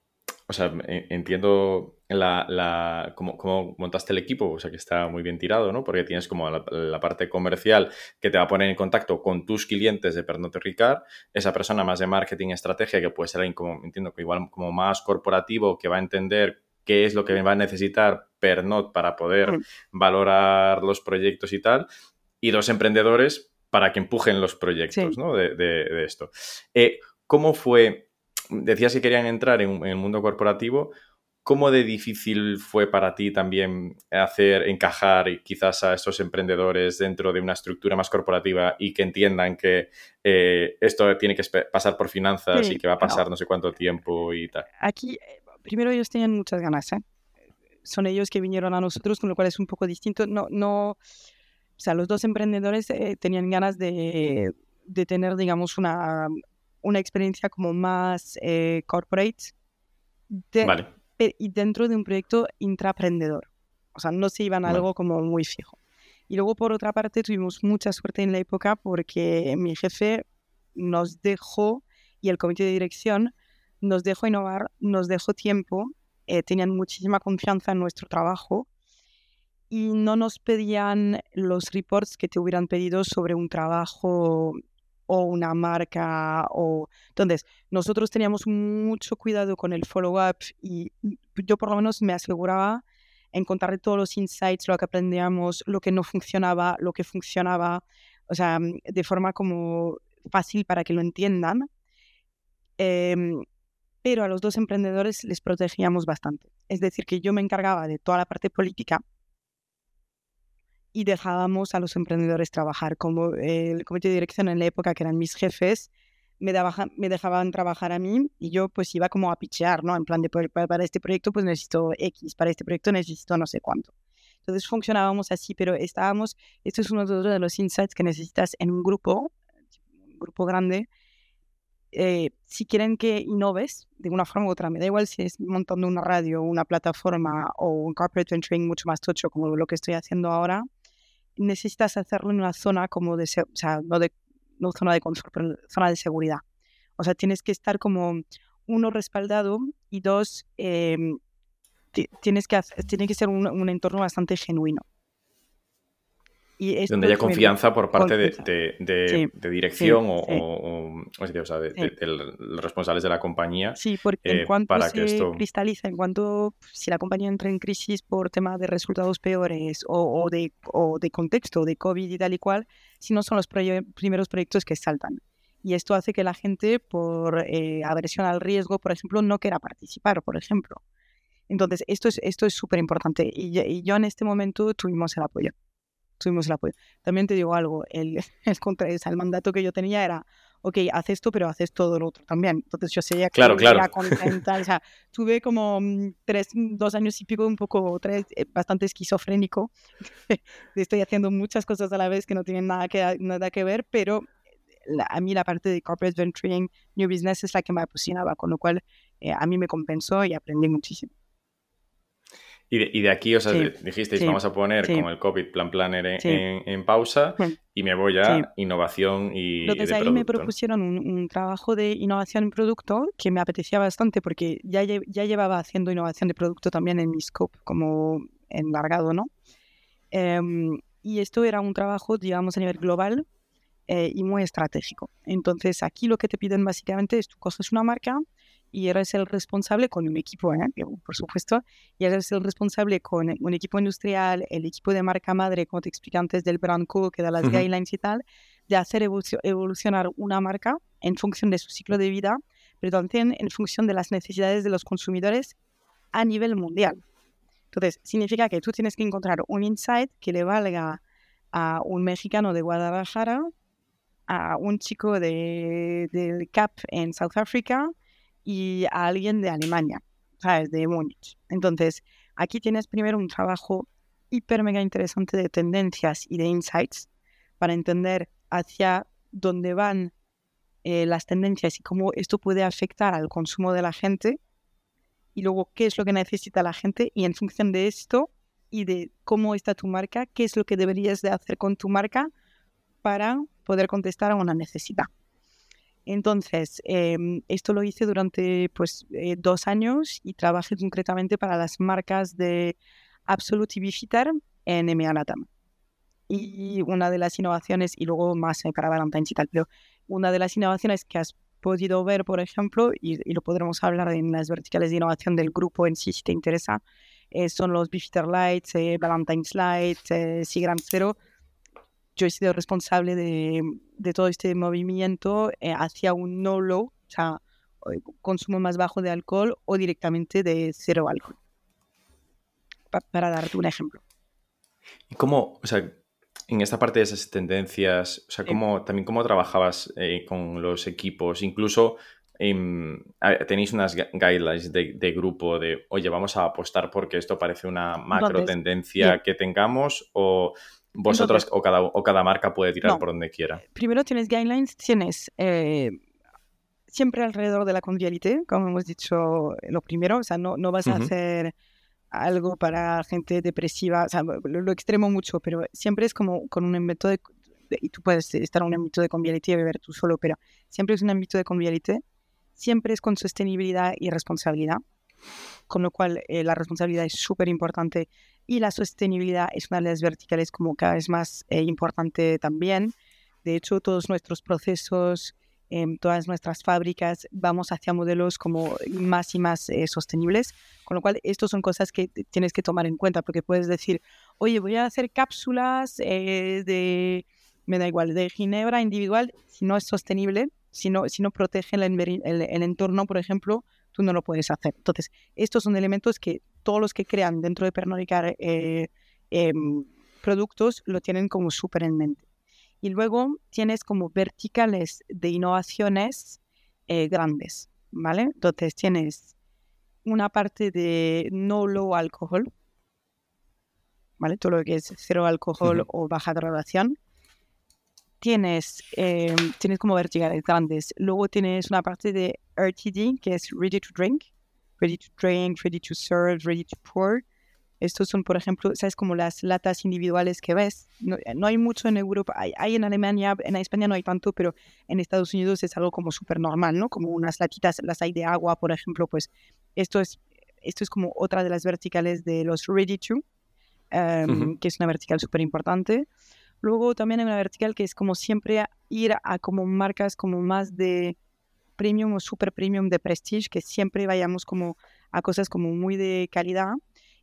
o sea, entiendo la, la cómo, montaste el equipo, o sea, que está muy bien tirado, ¿no? Porque tienes como la, parte comercial que te va a poner en contacto con tus clientes de Pernod Ricard, esa persona más de marketing, estrategia, que puede ser alguien como, entiendo que igual como más corporativo, que va a entender qué es lo que va a necesitar Pernod para poder mm. valorar los proyectos y tal, y dos emprendedores para que empujen los proyectos de, esto. Eh, ¿Cómo fue? Decías que querían entrar en, el mundo corporativo. ¿Cómo de difícil fue para ti también hacer encajar quizás a estos emprendedores dentro de una estructura más corporativa y que entiendan que eh, esto tiene que pasar por finanzas y que va a pasar no. sé cuánto tiempo y tal? Aquí, eh, primero ellos tenían muchas ganas. Son ellos que vinieron a nosotros, con lo cual es un poco distinto. No, no, o sea, los dos emprendedores eh, tenían ganas de, de, tener, digamos, una, una experiencia como más eh, corporate vale. Y dentro de un proyecto intraprendedor. O sea, no se iban a algo como muy fijo. Y luego, por otra parte, tuvimos mucha suerte en la época porque mi jefe nos dejó, y el comité de dirección nos dejó innovar, nos dejó tiempo, eh, tenían muchísima confianza en nuestro trabajo y no nos pedían los reports que te hubieran pedido sobre un trabajo o una marca o entonces nosotros teníamos mucho cuidado con el follow up y yo por lo menos me aseguraba encontrar todos los insights, lo que aprendíamos, lo que no funcionaba, lo que funcionaba, o sea, de forma como fácil para que lo entiendan. Em, pero a los dos emprendedores les protegíamos bastante. Es decir, que yo me encargaba de toda la parte política y dejábamos a los emprendedores trabajar. Como el comité de dirección en la época, que eran mis jefes, me, me dejaban trabajar a mí y yo pues iba como a pichear, ¿no? En plan de, para este proyecto pues necesito X, para este proyecto necesito no sé cuánto. Entonces funcionábamos así, pero estábamos, esto es uno de los insights que necesitas en un grupo, un grupo grande, eh, si quieren que innoves de una forma u otra, me da igual si es montando una radio, una plataforma o un corporate venturing mucho más tocho como lo que estoy haciendo ahora, necesitas hacerlo en una zona como de, o sea, no de no zona de pero zona de seguridad. O sea, tienes que estar como uno respaldado y dos, em, tienes que tiene que ser un, entorno bastante genuino. Y Donde haya confianza por parte de, de, dirección o, o sea, de, los responsables de la compañía. Sí, porque en cuanto se cristaliza, en cuanto si la compañía entra en crisis por tema de resultados peores o, de, o de contexto, de COVID y tal y cual, si no son los primeros proyectos que saltan. Y esto hace que la gente, por eh, aversión al riesgo, por ejemplo, no quiera participar, por ejemplo. Entonces, esto es esto es súper importante. Y, yo en este momento tuvimos el apoyo. Tuvimos el apoyo. También te digo algo, el, el, contra, el mandato que yo tenía era, ok, haz esto, pero haces todo lo otro también. Entonces yo seguía claro, claro. contenta. o sea, tuve como mm, tres, dos años y pico, un poco, tres, eh, bastante esquizofrénico. Estoy haciendo muchas cosas a la vez que no tienen nada que, nada que ver, pero a mí la parte de corporate venturing, new business es la que me apasionaba, con lo cual eh, a mí me compensó y aprendí muchísimo. Y de, aquí, o sea, dijisteis, vamos a poner como el COVID Plan Planner en, pausa y me voy a innovación y. Entonces ahí me propusieron un, trabajo de innovación en producto que me apetecía bastante porque ya, ya llevaba haciendo innovación de producto también en mi scope como enlargado, ¿no? Em, y esto era un trabajo, digamos, a nivel global eh, y muy estratégico. Entonces aquí lo que te piden básicamente es tú coges una marca y eres el responsable con un equipo, ¿eh? por supuesto, y eres el responsable con un equipo industrial, el equipo de marca madre, como te expliqué antes, del brand co, que da las guidelines y tal, de hacer evolucionar una marca en función de su ciclo de vida, pero también en función de las necesidades de los consumidores a nivel mundial. Entonces, significa que tú tienes que encontrar un insight que le valga a un mexicano de Guadalajara, a un chico de, del CAP en South Africa, y a alguien de Alemania, ¿sabes? De Múnich. Entonces, aquí tienes primero un trabajo hiper mega interesante de tendencias y de insights para entender hacia dónde van eh, las tendencias y cómo esto puede afectar al consumo de la gente y luego qué es lo que necesita la gente y en función de esto y de cómo está tu marca, qué es lo que deberías de hacer con tu marca para poder contestar a una necesidad. Entonces, em, esto lo hice durante pues, eh, dos años y trabajé concretamente para las marcas de Absolute y Bifitar en EMEA Latam. Y una de las innovaciones, y luego más para Valentine's y tal, pero una de las innovaciones que has podido ver, por ejemplo, y, lo podremos hablar en las verticales de innovación del grupo en si te interesa, eh, son los Bifitar Lights, eh, Valentine's Lights, eh, Sigram Zero, yo he sido responsable de, de todo este movimiento eh, hacia un no-low, o sea, consumo más bajo de alcohol o directamente de cero alcohol. para darte un ejemplo. ¿Y cómo, o sea, en esta parte de esas tendencias, o sea, cómo, también cómo trabajabas eh, con los equipos, incluso tenéis unas guidelines de, grupo de, oye, vamos a apostar porque esto parece una macro tendencia que tengamos o vosotros o, cada, o cada marca puede tirar por donde quiera. Primero tienes guidelines, tienes eh, siempre alrededor de la convivialidad, como hemos dicho lo primero, o sea, no, no vas a hacer algo para gente depresiva, o sea, lo, extremo mucho, pero siempre es como con un ámbito de, y tú puedes estar en un ámbito de convivialidad y beber tú solo, pero siempre es un ámbito de convivialidad, siempre es con sostenibilidad y responsabilidad, con lo cual eh, la responsabilidad es súper importante y la sostenibilidad es una de las verticales como cada vez más eh, importante también. De hecho, todos nuestros procesos, en todas nuestras fábricas, vamos hacia modelos como más y más eh, sostenibles, con lo cual estas son cosas que tienes que tomar en cuenta, porque puedes decir, oye, voy a hacer cápsulas eh, de, me da igual, de ginebra individual, si no es sostenible, si no, si no protege el entorno, por ejemplo, tú no lo puedes hacer. Entonces, estos son elementos que todos los que crean dentro de Pernod eh, em, productos lo tienen como súper en mente. Y luego tienes como verticales de innovaciones eh, grandes, ¿vale? Entonces tienes una parte de no low alcohol, ¿vale? Todo lo que es cero alcohol o baja graduación. Tienes, em, tienes como verticales grandes. Luego tienes una parte de RTD, que es Ready to Drink, ready to drink, ready to serve, ready to pour. Estos son, por ejemplo, ¿sabes? Como las latas individuales que ves. No, hay mucho en Europa, hay, en Alemania, en España no hay tanto, pero en Estados Unidos es algo como súper normal, ¿no? Como unas latitas, las hay de agua, por ejemplo, pues esto es, esto es como otra de las verticales de los ready to, em, que es una vertical súper importante. Luego también hay una vertical que es como siempre ir a como marcas como más de premium o super premium de prestige, que siempre vayamos como a cosas como muy de calidad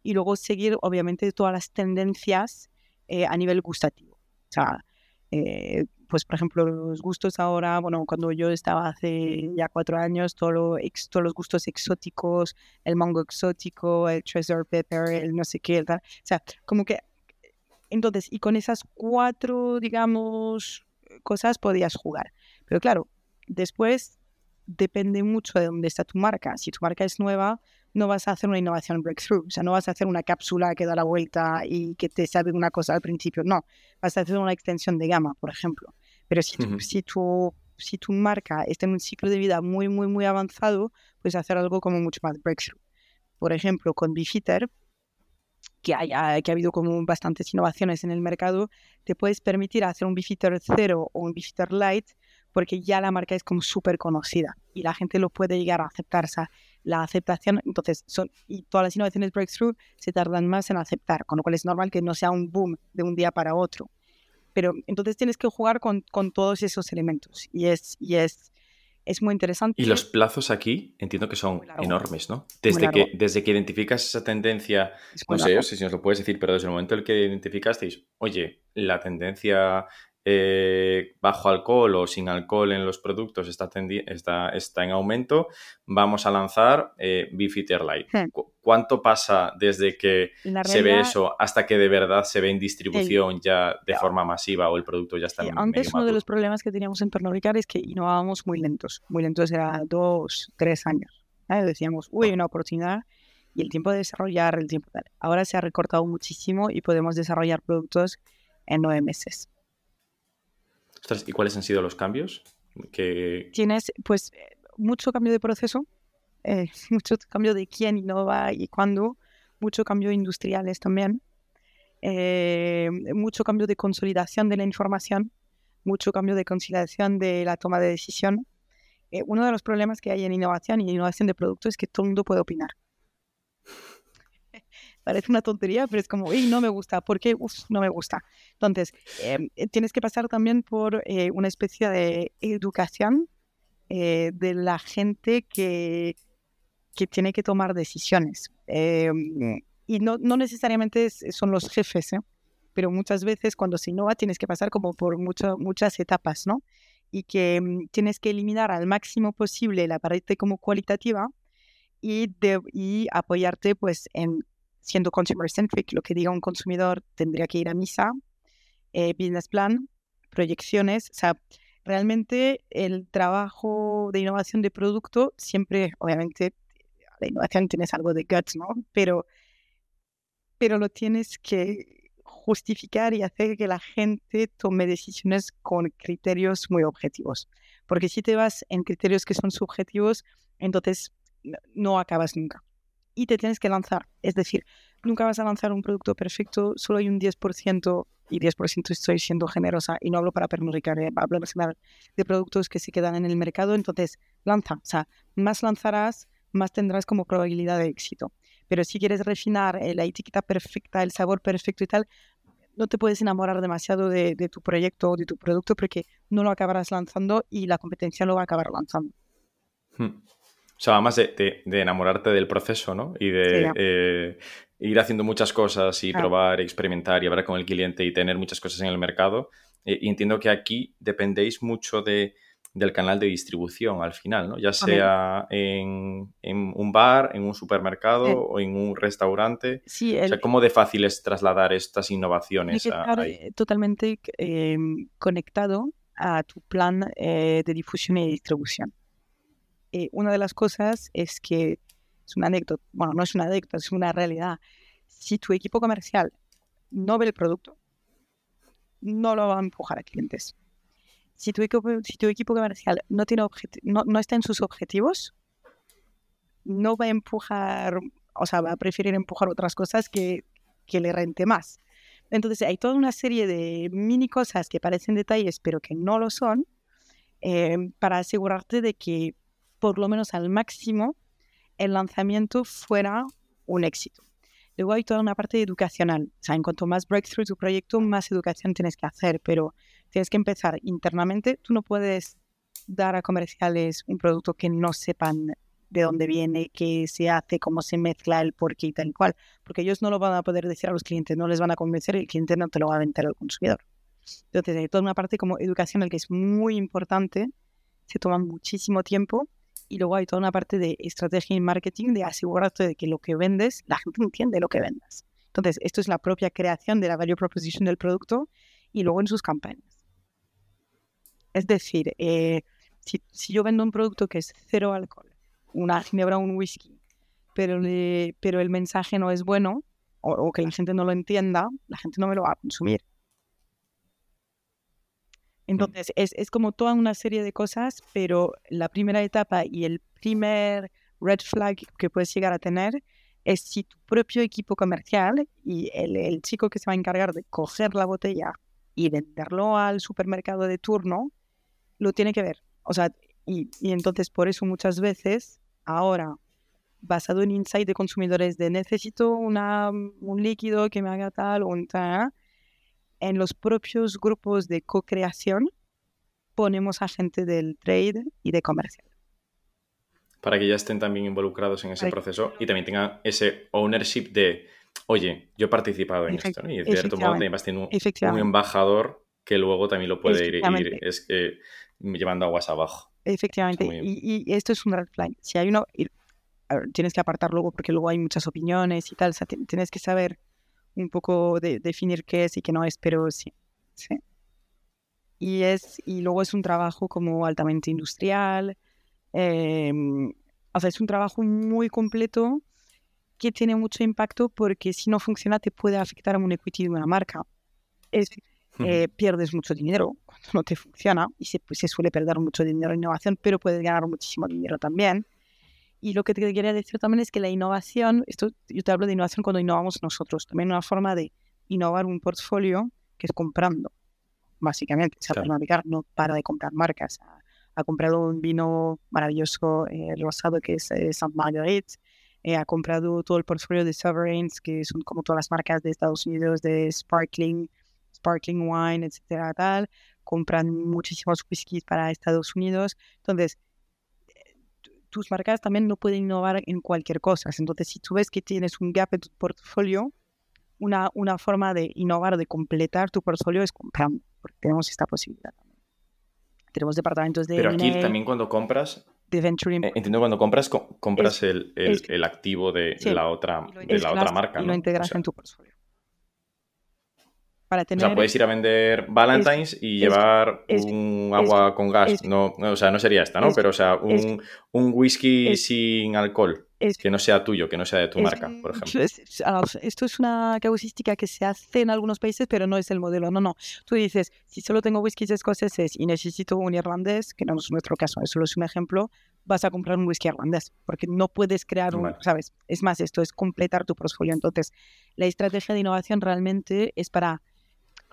y luego seguir obviamente todas las tendencias eh, a nivel gustativo. O sea, eh, pues por ejemplo los gustos ahora, bueno, cuando yo estaba hace ya cuatro años, todo todos los gustos exóticos, el mango exótico, el treasure pepper, el no sé qué, tal. o sea, como que entonces, y con esas cuatro, digamos, cosas podías jugar. Pero claro, después depende mucho de dónde está tu marca. Si tu marca es nueva, no vas a hacer una innovación breakthrough. O sea, no vas a hacer una cápsula que da la vuelta y que te sabe una cosa al principio. No, vas a hacer una extensión de gama, por ejemplo. Pero si tu, si tu, si tu marca está en un ciclo de vida muy, muy, muy avanzado, puedes hacer algo como mucho más breakthrough. Por ejemplo, con Bifitter, que, haya, que ha habido como bastantes innovaciones en el mercado, te puedes permitir hacer un Bifitter 0 o un Bifitter Light porque ya la marca es como súper conocida y la gente lo puede llegar a aceptar. O sea, la aceptación, entonces, son, y todas las innovaciones breakthrough se tardan más en aceptar, con lo cual es normal que no sea un boom de un día para otro. Pero entonces tienes que jugar con, con todos esos elementos y es, y es, es muy interesante. Y los plazos aquí entiendo que son enormes, ¿no? Desde que, desde que identificas esa tendencia, no sé si nos lo puedes decir, pero desde el momento en el que identificasteis, oye, la tendencia eh, bajo alcohol o sin alcohol en los productos está, está, está en aumento, vamos a lanzar eh, Light. Hmm. ¿Cuánto pasa desde que se ve eso hasta que de verdad se ve en distribución ya de forma masiva o el producto ya está en Antes uno de los problemas que teníamos en Pernod Ricard es que innovábamos muy lentos. Muy lentos era dos, tres años. Decíamos, uy, una oportunidad y el tiempo de desarrollar, el tiempo tal. Ahora se ha recortado muchísimo y podemos desarrollar productos en nueve meses. ¿Y cuáles han sido los cambios? Que... Tienes, pues, mucho cambio de proceso, eh, mucho cambio de quién innova y cuándo, mucho cambio industriales también, eh, mucho cambio de consolidación de la información, mucho cambio de conciliación de la toma de decisión. Eh, uno de los problemas que hay en innovación y innovación de productos es que todo el mundo puede opinar parece una tontería, pero es como, uy, no me gusta, ¿por qué? Uf, no me gusta. Entonces, em, eh, tienes que pasar también por eh, una especie de educación eh, de la gente que, que tiene que tomar decisiones. Em, y no, no necesariamente son los jefes, pero muchas veces cuando se innova tienes que pasar como por muchas etapas, ¿no? Y que em, tienes que eliminar al máximo posible la parte como cualitativa y, de, y apoyarte pues en siendo consumer centric, lo que diga un consumidor tendría que ir a misa, eh, business plan, proyecciones, o sea, realmente el trabajo de innovación de producto siempre, obviamente, la innovación tienes algo de guts, ¿no? Pero, pero lo tienes que justificar y hacer que la gente tome decisiones con criterios muy objetivos. Porque si te vas en criterios que son subjetivos, entonces no acabas nunca y te tienes que lanzar. Es decir, nunca vas a lanzar un producto perfecto, solo hay un 10% y 10% estoy siendo generosa y no hablo para Pernod Ricard, eh, hablo de productos que se quedan en el mercado, entonces lanza, o sea, más lanzarás, más tendrás como probabilidad de éxito. Pero si quieres refinar eh, la etiqueta perfecta, el sabor perfecto y tal, no te puedes enamorar demasiado de, tu proyecto o de tu producto porque no lo acabarás lanzando y la competencia lo va a acabar lanzando. Hmm. O sea, además de, enamorarte del proceso, ¿no? Y de eh, ir haciendo muchas cosas y probar, experimentar y hablar con el cliente y tener muchas cosas en el mercado. Eh, y entiendo que aquí dependéis mucho de, del canal de distribución al final, ¿no? Ya sea en, un bar, en un supermercado o en un restaurante. Sí, O sea, ¿cómo de fácil es trasladar estas innovaciones? a, ahí? totalmente em, conectado a tu plan eh, de difusión y distribución. Eh, una de las cosas es que es una anécdota, bueno, no es una anécdota, es una realidad. Si tu equipo comercial no ve el producto, no lo va a empujar a clientes. Si tu equipo, si tu equipo comercial no, tiene no, no está en sus objetivos, no va a empujar, o sea, va a preferir empujar otras cosas que, que le rente más. Entonces hay toda una serie de mini cosas que parecen detalles, pero que no lo son, eh, para asegurarte de que por lo menos al máximo, el lanzamiento fuera un éxito. Luego hay toda una parte educacional. O sea, en cuanto más breakthrough tu proyecto, más educación tienes que hacer, pero tienes que empezar internamente. Tú no puedes dar a comerciales un producto que no sepan de dónde viene, qué se hace, cómo se mezcla, el por qué y tal cual, porque ellos no lo van a poder decir a los clientes, no les van a convencer y el cliente no te lo va a vender al consumidor. Entonces hay toda una parte como educacional que es muy importante, se toma muchísimo tiempo y luego hay toda una parte de estrategia y marketing de asegurarte de que lo que vendes, la gente entiende lo que vendas. Entonces, esto es la propia creación de la value proposition del producto y luego en sus campañas. Es decir, eh, si, yo vendo un producto que es cero alcohol, una ginebra o un whisky, pero, pero el mensaje no es bueno o, que la gente no lo entienda, la gente no me lo va a consumir. Mm. Entonces, es, es, como toda una serie de cosas, pero la primera etapa y el primer red flag que puedes llegar a tener es si tu propio equipo comercial y el, el chico que se va a encargar de coger la botella y venderlo al supermercado de turno, lo tiene que ver. O sea, y, y entonces por eso muchas veces ahora basado en insight de consumidores de necesito una, un líquido que me haga tal o un tal, en los propios grupos de co-creación ponemos a gente del trade y de comercial. Para que ya estén también involucrados en ese proceso y también tengan ese ownership de, oye, yo he participado en esto. Y de cierto modo también vas un, un, embajador que luego también lo puede ir, es, llevando aguas abajo. Efectivamente. Y, y, esto es un red flag. Si hay uno, tienes que apartar luego porque luego hay muchas opiniones y tal. O sea, tienes que saber un poco de, definir qué es y qué no es, pero sí, sí. Y, es, y luego es un trabajo como altamente industrial, em, o sea, es un trabajo muy completo que tiene mucho impacto porque si no funciona te puede afectar a un equity de una marca. Es, eh, pierdes mucho dinero cuando no te funciona y se, pues, se suele perder mucho dinero en innovación, pero puedes ganar muchísimo dinero también. Y lo que te quería decir también es que la innovación, esto yo te hablo de innovación cuando innovamos nosotros, también una forma de innovar un portfolio que es comprando, básicamente. O sea, claro. no para de comprar marcas. Ha, comprado un vino maravilloso, eh, rosado, que es eh, Saint Marguerite. Eh, ha comprado todo el portfolio de Sovereigns, que son como todas las marcas de Estados Unidos de sparkling, sparkling wine, etcétera, tal. Compran muchísimos whiskies para Estados Unidos. Entonces, tus marcas también no pueden innovar en cualquier cosa. Entonces, si tú ves que tienes un gap en tu portfolio, una, una forma de innovar, de completar tu portfolio es comprando, porque tenemos esta posibilidad. Tenemos departamentos de... Pero aquí también cuando compras... De venturing. Eh, entiendo cuando compras, compras el, el, activo de la otra, de la otra marca. Y lo integras en tu portfolio. O sea, puedes ir a vender Valentine's y llevar un agua con gas. No, o sea, no sería esta, ¿no? Pero, o sea, un, un whisky sin alcohol. que no sea tuyo, que no sea de tu marca, por ejemplo. esto es una casuística que se hace en algunos países, pero no es el modelo. No, no. Tú dices, si solo tengo whiskies escoceses y necesito un irlandés, que no es nuestro caso, eso es un ejemplo, vas a comprar un whisky irlandés, porque no puedes crear un, ¿sabes? Es más, esto es completar tu portfolio. Entonces, la estrategia de innovación realmente es para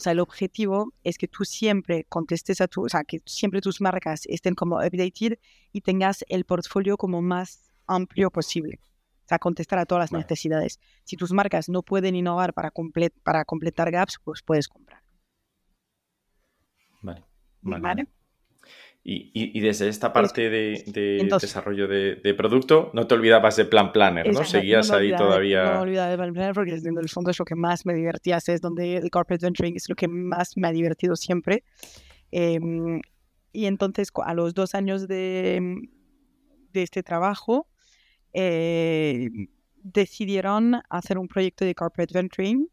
o sea, el objetivo es que tú siempre contestes a tu, o sea, que siempre tus marcas estén como updated y tengas el portfolio como más amplio posible. O sea, contestar a todas las necesidades. Si tus marcas no pueden innovar para, para completar gaps, pues puedes comprar. Vale. ¿Vale? Y, desde esta parte de, desarrollo de, producto, no te olvidabas de Plan Planner, ¿no? Seguías ahí todavía. No me olvidaba de Plan Planner porque en el fondo es lo que más me divertía, es donde el corporate venturing es lo que más me ha divertido siempre. Em, y entonces, a los dos años de, de este trabajo, eh, decidieron hacer un proyecto de corporate venturing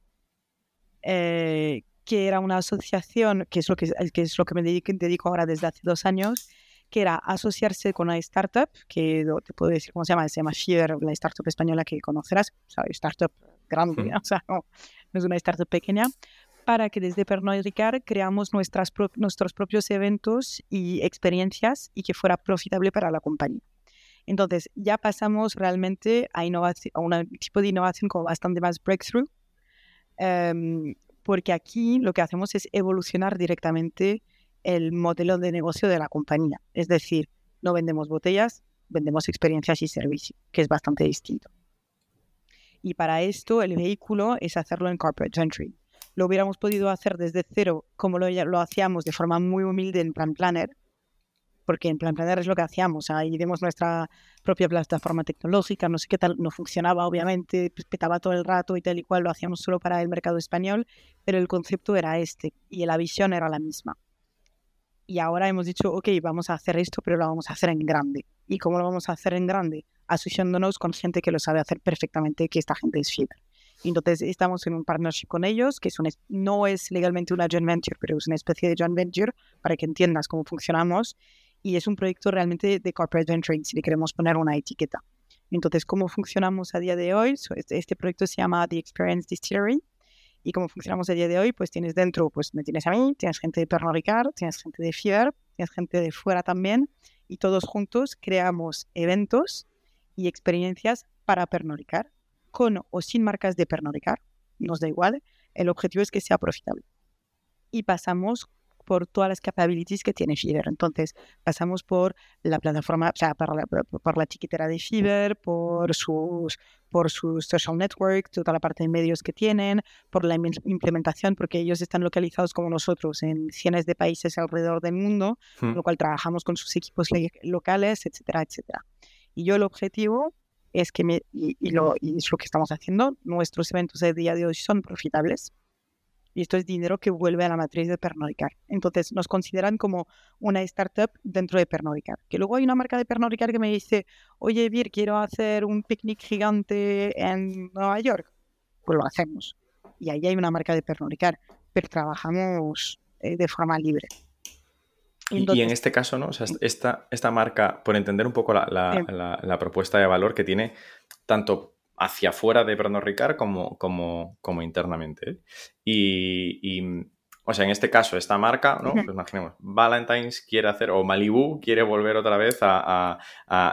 eh, que era una asociación, que es lo que, que, es lo que me dedico, ahora desde hace dos años, que era asociarse con una startup, que te puedo decir cómo se llama, se llama Fear, la startup española que conocerás, o sea, startup grande, o sea, no, es una startup pequeña, para que desde Pernod Ricard creamos nuestras nuestros propios eventos y experiencias y que fuera profitable para la compañía. Entonces, ya pasamos realmente a, a un tipo de innovación como bastante más breakthrough, um, porque aquí lo que hacemos es evolucionar directamente el modelo de negocio de la compañía. Es decir, no vendemos botellas, vendemos experiencias y servicios, que es bastante distinto. Y para esto el vehículo es hacerlo en corporate entry. lo hubiéramos podido hacer desde cero, como lo, lo hacíamos de forma muy humilde en Plan Planner, porque en Plan Planner es lo que hacíamos, ahí vemos nuestra propia plataforma tecnológica, no sé qué tal, no funcionaba obviamente, pues, petaba todo el rato y tal y cual, lo hacíamos solo para el mercado español, pero el concepto era este y la visión era la misma. Y ahora hemos dicho, ok, vamos a hacer esto, pero lo vamos a hacer en grande. ¿Y cómo lo vamos a hacer en grande? Asociándonos con gente que lo sabe hacer perfectamente, que esta gente es Fiverr. Entonces estamos en un partnership con ellos, que es no es legalmente una joint venture, pero es una especie de joint venture para que entiendas cómo funcionamos. Y es un proyecto realmente de corporate venturing, si le queremos poner una etiqueta. Entonces, ¿cómo funcionamos a día de hoy? Este, este proyecto se llama The Experience Distillery. Y cómo funcionamos a día de hoy, pues tienes dentro, pues me tienes a mí, tienes gente de Pernod Ricard, tienes gente de Fier, tienes gente de fuera también. Y todos juntos creamos eventos y experiencias para Pernod Ricard con o sin marcas de Pernod Ricard, nos da igual, el objetivo es que sea profitable. Y pasamos por todas las capabilities que tiene Fiverr. Entonces, pasamos por la plataforma, o sea, por la, por la chiquitera de Fiverr, por sus, por sus social network, toda la parte de medios que tienen, por la implementación, porque ellos están localizados como nosotros en cientos de países alrededor del mundo, con hmm. lo cual trabajamos con sus equipos locales, etcétera, etcétera. Y yo el objetivo es que, me, y, lo, y es lo que estamos haciendo, nuestros eventos de día de hoy son profitables y esto es dinero que vuelve a la matriz de Pernod Entonces nos consideran como una startup dentro de Pernod Que luego hay una marca de Pernod que me dice, oye Vir, quiero hacer un picnic gigante en Nueva York. Pues lo hacemos. Y ahí hay una marca de Pernod pero trabajamos eh, de forma libre y, en este caso, ¿no? O sea, esta, esta marca, por entender un poco la, propuesta de valor que tiene tanto hacia afuera de Pernod Ricard como, como, como internamente. ¿eh? Y, o sea, en este caso, esta marca, ¿no? Pues imaginemos, Valentine's quiere hacer, o Malibu quiere volver otra vez a,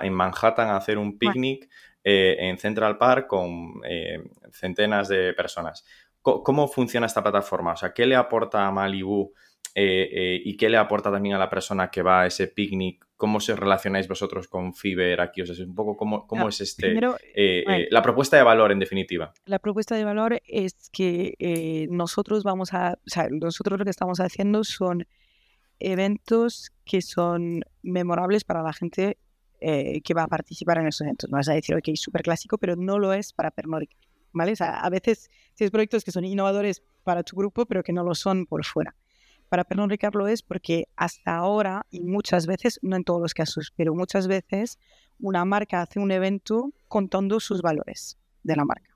en Manhattan a hacer un picnic eh, en Central Park con eh, centenas de personas. ¿Cómo funciona esta plataforma? O sea, ¿qué le aporta a Malibu eh, eh, y qué le aporta también a la persona que va a ese picnic. ¿Cómo se relacionáis vosotros con Fiverr aquí? O sea, es un poco cómo, cómo ah, es este, eh, la propuesta de valor en definitiva. La propuesta de valor es que nosotros vamos a, o sea, nosotros lo que estamos haciendo son eventos que son memorables para la gente que va a participar en esos eventos. No vas a decir, ok, súper clásico, pero no lo es para Pernod ¿vale? O sea, a veces tienes proyectos que son innovadores para tu grupo, pero que no lo son por fuera para Pernod Ricard lo es porque hasta ahora, y muchas veces, no en todos los casos, pero muchas veces, una marca hace un evento contando sus valores de la marca.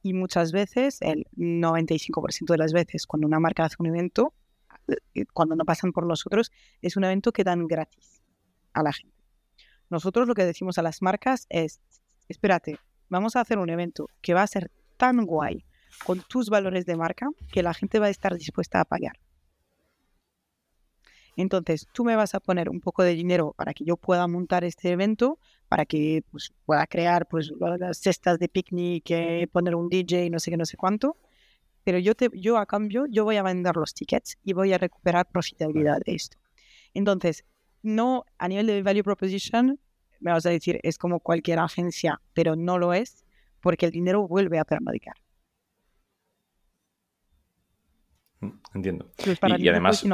Y muchas veces, el 95% de las veces, cuando una marca hace un evento, eh, cuando no pasan por nosotros, es un evento que dan gratis a la gente. Nosotros lo que decimos a las marcas es, espérate, vamos a hacer un evento que va a ser tan guay con tus valores de marca que la gente va a estar dispuesta a pagar. Entonces, tú me vas a poner un poco de dinero para que yo pueda montar este evento, para que pues, pueda crear pues, las cestas de picnic, eh, poner un DJ, no sé qué, no sé cuánto. Pero yo, te, yo a cambio, yo voy a vender los tickets y voy a recuperar profitabilidad de esto. Entonces, no a nivel de value proposition, me vas a decir, es como cualquier agencia, pero no lo es, porque el dinero vuelve a permanecer. Entiendo. Y, además,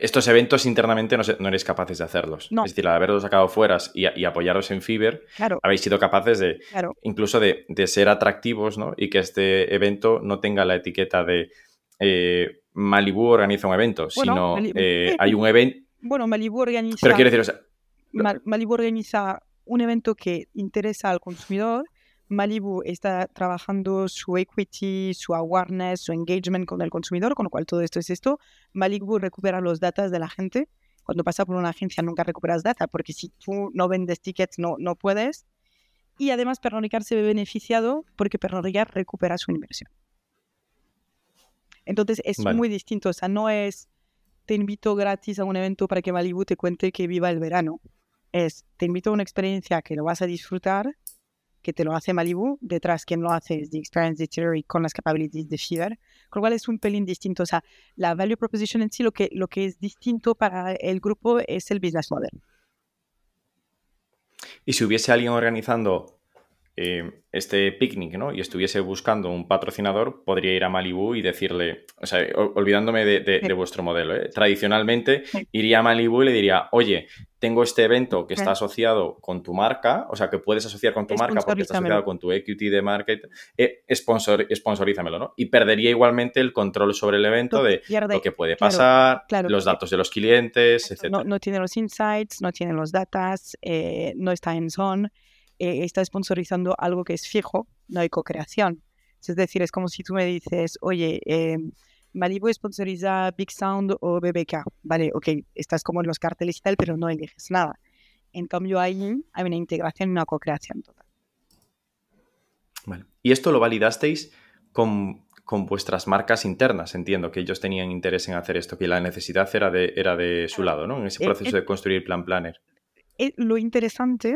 estos eventos internamente no, no, eres capaces de hacerlos. Es decir, al haberlos sacado fuera y, apoyaros en Fiverr, habéis sido capaces de incluso de, ser atractivos ¿no? y que este evento no tenga la etiqueta de eh, Malibu organiza un evento, sino eh, hay un evento. Bueno, Malibu organiza. Pero quiero decir, Malibu organiza un evento que interesa al consumidor Malibu está trabajando su equity, su awareness, su engagement con el consumidor, con lo cual todo esto es esto. Malibu recupera los datos de la gente. Cuando pasa por una agencia nunca recuperas data, porque si tú no vendes tickets no, no puedes. Y además Pernod se ve beneficiado porque Pernod recupera su inversión. Entonces es muy distinto, o sea, no es te invito gratis a un evento para que Malibu te cuente que viva el verano. Es te invito a una experiencia que lo vas a disfrutar que te lo hace Malibu, detrás quien lo hace es The Experience Distillery con las capabilities de Fever, con lo cual es un pelín distinto. O sea, la value proposition en sí, lo que, lo que es distinto para el grupo es el business model. Y si hubiese alguien organizando eh, este picnic, ¿no? Y estuviese buscando un patrocinador, podría ir a Malibu y decirle, o sea, olvidándome de, vuestro modelo, ¿eh? tradicionalmente iría a Malibu y le diría, oye, tengo este evento que está asociado con tu marca, o sea, que puedes asociar con tu marca porque está asociado con tu equity de market, eh, sponsor, sponsorízamelo, ¿no? Y perdería igualmente el control sobre el evento de lo que puede pasar, los datos de los clientes, etc. No, tiene los insights, no tiene los datos, eh, no está en zone, eh, está sponsorizando algo que es fijo, no hay co-creación. Es decir, es como si tú me dices, oye, eh, Malibu sponsoriza Big Sound o BBK. Vale, ok, estás como en los carteles y tal, pero no eliges nada. En cambio, ahí hay una integración y una co-creación total. Vale. ¿Y esto lo validasteis con, vuestras marcas internas? Entiendo que ellos tenían interés en hacer esto, que la necesidad era de, era de su lado, ¿no? En ese eh, proceso de construir Plan Planner. Eh, lo interesante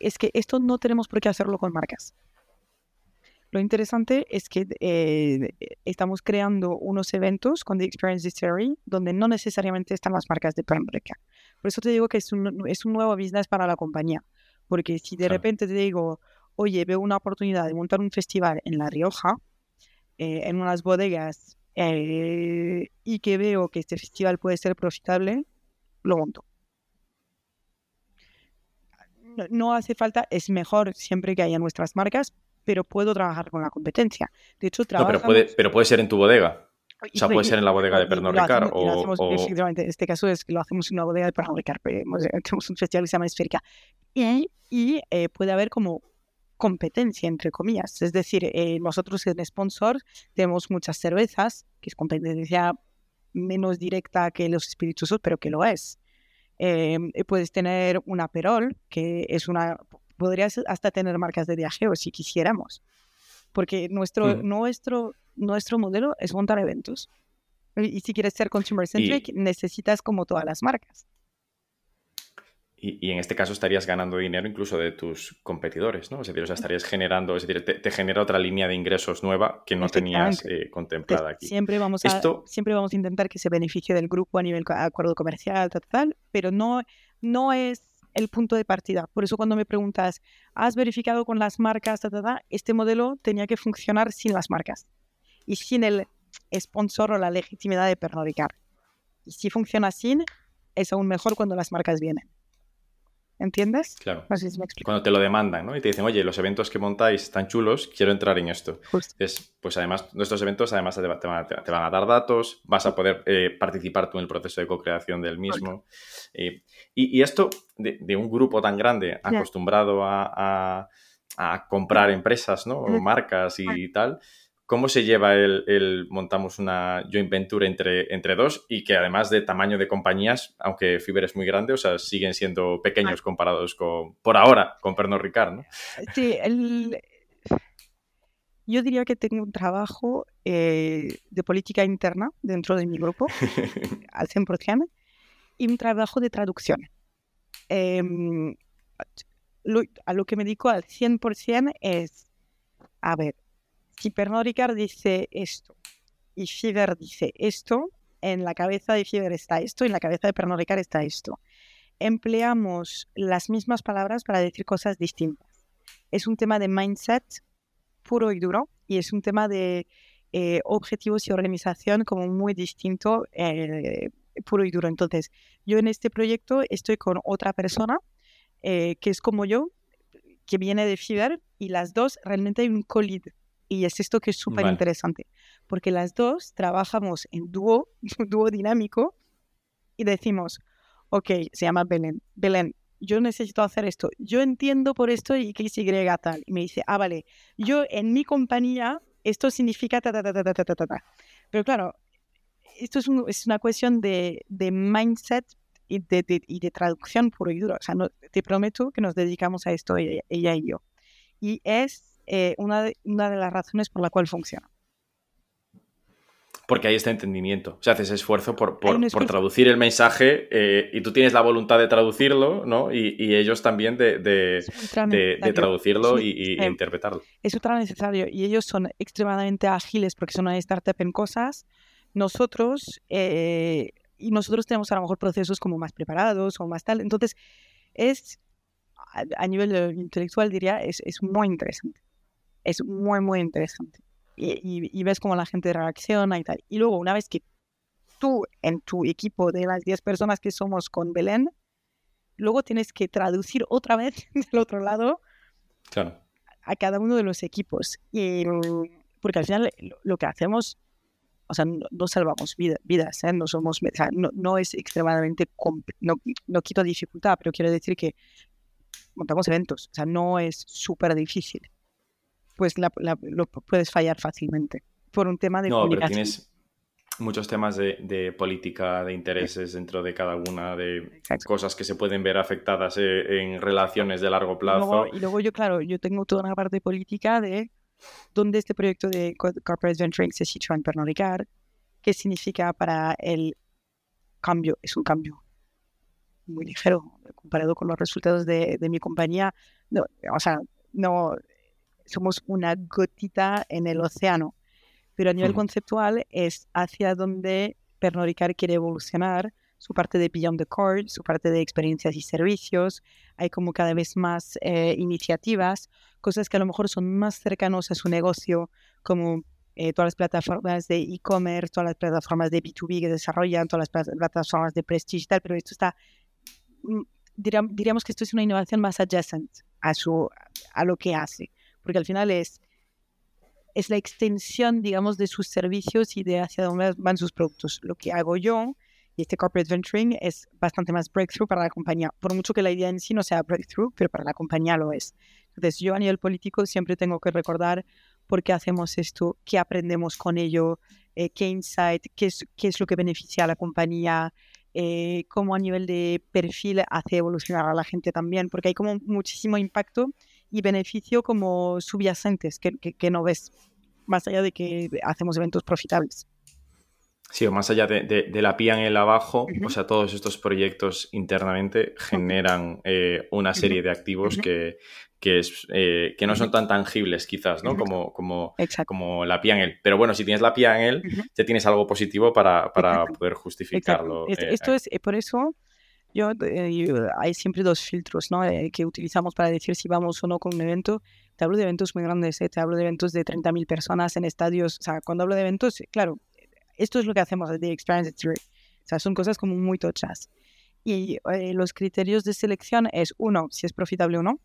es que esto no tenemos por qué hacerlo con marcas. Lo interesante es que eh, estamos creando unos eventos con The Experience Distillery donde no necesariamente están las marcas de Prime Por eso te digo que es un, es un nuevo business para la compañía. Porque si de repente te digo, oye, veo una oportunidad de montar un festival en La Rioja, eh, en unas bodegas, eh, y que veo que este festival puede ser profitable, lo monto. No hace falta, es mejor siempre que haya nuestras marcas, pero puedo trabajar con la competencia. De hecho, trabajo. pero, puede, pero puede ser en tu bodega. O sea, puede ser en la bodega de Pernod Ricard o, En este caso es que lo hacemos en una bodega de Pernod Ricard. Tenemos un festival que se llama Esférica. Y, y eh, puede haber como competencia, entre comillas. Es decir, eh, nosotros en Sponsor tenemos muchas cervezas, que es competencia menos directa que los espirituosos, pero que lo es. Eh, puedes tener una Perol, que es una podrías hasta tener marcas de viajeo si quisiéramos. Porque nuestro, nuestro, nuestro modelo es montar eventos. Y si quieres ser consumer centric, necesitas como todas las marcas. Y, en este caso estarías ganando dinero incluso de tus competidores, ¿no? Es decir, o sea, estarías generando, es decir, te, genera otra línea de ingresos nueva que no tenías eh, contemplada aquí. Siempre vamos, a, siempre vamos a intentar que se beneficie del grupo a nivel acuerdo comercial, tal, tal, pero no, no es el punto de partida. Por eso cuando me preguntas, ¿has verificado con las marcas? este modelo tenía que funcionar sin las marcas y sin el sponsor o la legitimidad de Pernod Y si funciona sin, es aún mejor cuando las marcas vienen. ¿Entiendes? Claro. Cuando te lo demandan, ¿no? Y te dicen, oye, los eventos que montáis están chulos, quiero entrar en esto. Es, pues además, nuestros eventos además te, van a dar datos, vas a poder eh, participar tú en el proceso de co-creación del mismo. Eh, y, esto de, un grupo tan grande, acostumbrado a, comprar empresas, ¿no? O marcas y tal, ¿Cómo se lleva el, montamos una joint venture entre, entre dos y que además de tamaño de compañías, aunque Fiber es muy grande, o sea, siguen siendo pequeños comparados con, por ahora, con Pernod Ricard, ¿no? Sí, yo diría que tengo un trabajo eh, de política interna dentro de mi grupo, al 100%, y un trabajo de traducción. Em, a lo que me dedico al 100% es, a ver, si Pernod Ricard dice esto y Fiverr dice esto, en la cabeza de Fiverr está esto y en la cabeza de Pernod Ricard está esto. Empleamos las mismas palabras para decir cosas distintas. Es un tema de mindset puro y duro y es un tema de eh, objetivos y organización como muy distinto, eh, puro y duro. Entonces, yo en este proyecto estoy con otra persona eh, que es como yo, que viene de Fiverr y las dos realmente hay un colid y es esto que es súper interesante, porque las dos trabajamos en dúo, dúo dinámico, y decimos, ok, se llama Belén, Belén, yo necesito hacer esto, yo entiendo por esto y que Y tal. Y me dice, ah, vale, yo en mi compañía esto significa ta, ta, ta, ta, ta, ta, ta. Pero claro, esto es, es una cuestión de, de mindset y de, y de, traducción puro y duro. O sea, no, te prometo que nos dedicamos a esto ella, ella y yo. Y es eh, una, de, una de las razones por la cual funciona. Porque hay este entendimiento. O sea, haces esfuerzo por, por, traducir el mensaje eh, y tú tienes la voluntad de traducirlo, ¿no? Y, y ellos también de, de, de, traducirlo y, interpretarlo. Es ultra necesario. Y ellos son extremadamente ágiles porque son una startup en cosas. Nosotros, eh, y nosotros tenemos a lo mejor procesos como más preparados o más tal. Entonces, es a, nivel eh, intelectual diría, es, es muy interesante. Es muy, muy interesante. Y, y, ves cómo la gente reacciona y tal. Y luego, una vez que tú en tu equipo de las 10 personas que somos con Belén, luego tienes que traducir otra vez del otro lado claro. a cada uno de los equipos. Y, porque al final lo que hacemos, o sea, no, salvamos vidas, ¿eh? no, somos, no, no, es extremadamente, no, no quito dificultad, pero quiero decir que montamos eventos, o sea, no es súper difícil. Pues lo puedes fallar fácilmente por un tema de no, Pero tienes muchos temas de, política, de intereses dentro de cada una, de cosas que se pueden ver afectadas eh, en relaciones de largo plazo. y luego yo, claro, yo tengo toda una parte política de dónde este proyecto de Corporate Venturing se sitúa en Pernod Ricard, qué significa para el cambio, es un cambio muy ligero comparado con los resultados de, mi compañía. No, o sea, no somos una gotita en el océano, pero a nivel conceptual es hacia donde Pernod Ricard quiere evolucionar su parte de Beyond the Core, su parte de experiencias y servicios. Hay como cada vez más eh, iniciativas, cosas que a lo mejor son más cercanos a su negocio, como eh, todas las plataformas de e-commerce, todas las plataformas de B2B que desarrollan, todas las plataformas de prestige y tal, pero esto está, mm, diríamos que esto es una innovación más adjacent a, su, a lo que hace, porque al final es, es la extensión, digamos, de sus servicios y de hacia dónde van sus productos. Lo que hago yo y este corporate venturing es bastante más breakthrough para la compañía, por mucho que la idea en sí no sea breakthrough, pero para la compañía lo es. Entonces yo a nivel político siempre tengo que recordar por qué hacemos esto, qué aprendemos con ello, eh, qué insight, qué es, qué es lo que beneficia a la compañía, eh, cómo a nivel de perfil hace evolucionar a la gente también, porque hay como muchísimo impacto y beneficio como subyacentes que, que no ves, más allá de que hacemos eventos profitables. Sí, o más allá de, la pía en el abajo, o sea, todos estos proyectos internamente generan eh, una serie de activos que, es, eh, que no son tan tangibles quizás, ¿no? Como, como, como la pía en él. Pero bueno, si tienes la pía en él, ya tienes algo positivo para, poder justificarlo. Eh, esto es, por eso yo, hay siempre dos filtros ¿no? que utilizamos para decir si vamos o no con un evento. Te hablo de eventos muy grandes, te hablo de eventos de 30.000 personas en estadios. O sea, cuando hablo de eventos, claro, esto es lo que hacemos de Experience Theory. O sea, son cosas como muy tochas. Y eh, los criterios de selección es, uno, si es profitable o no.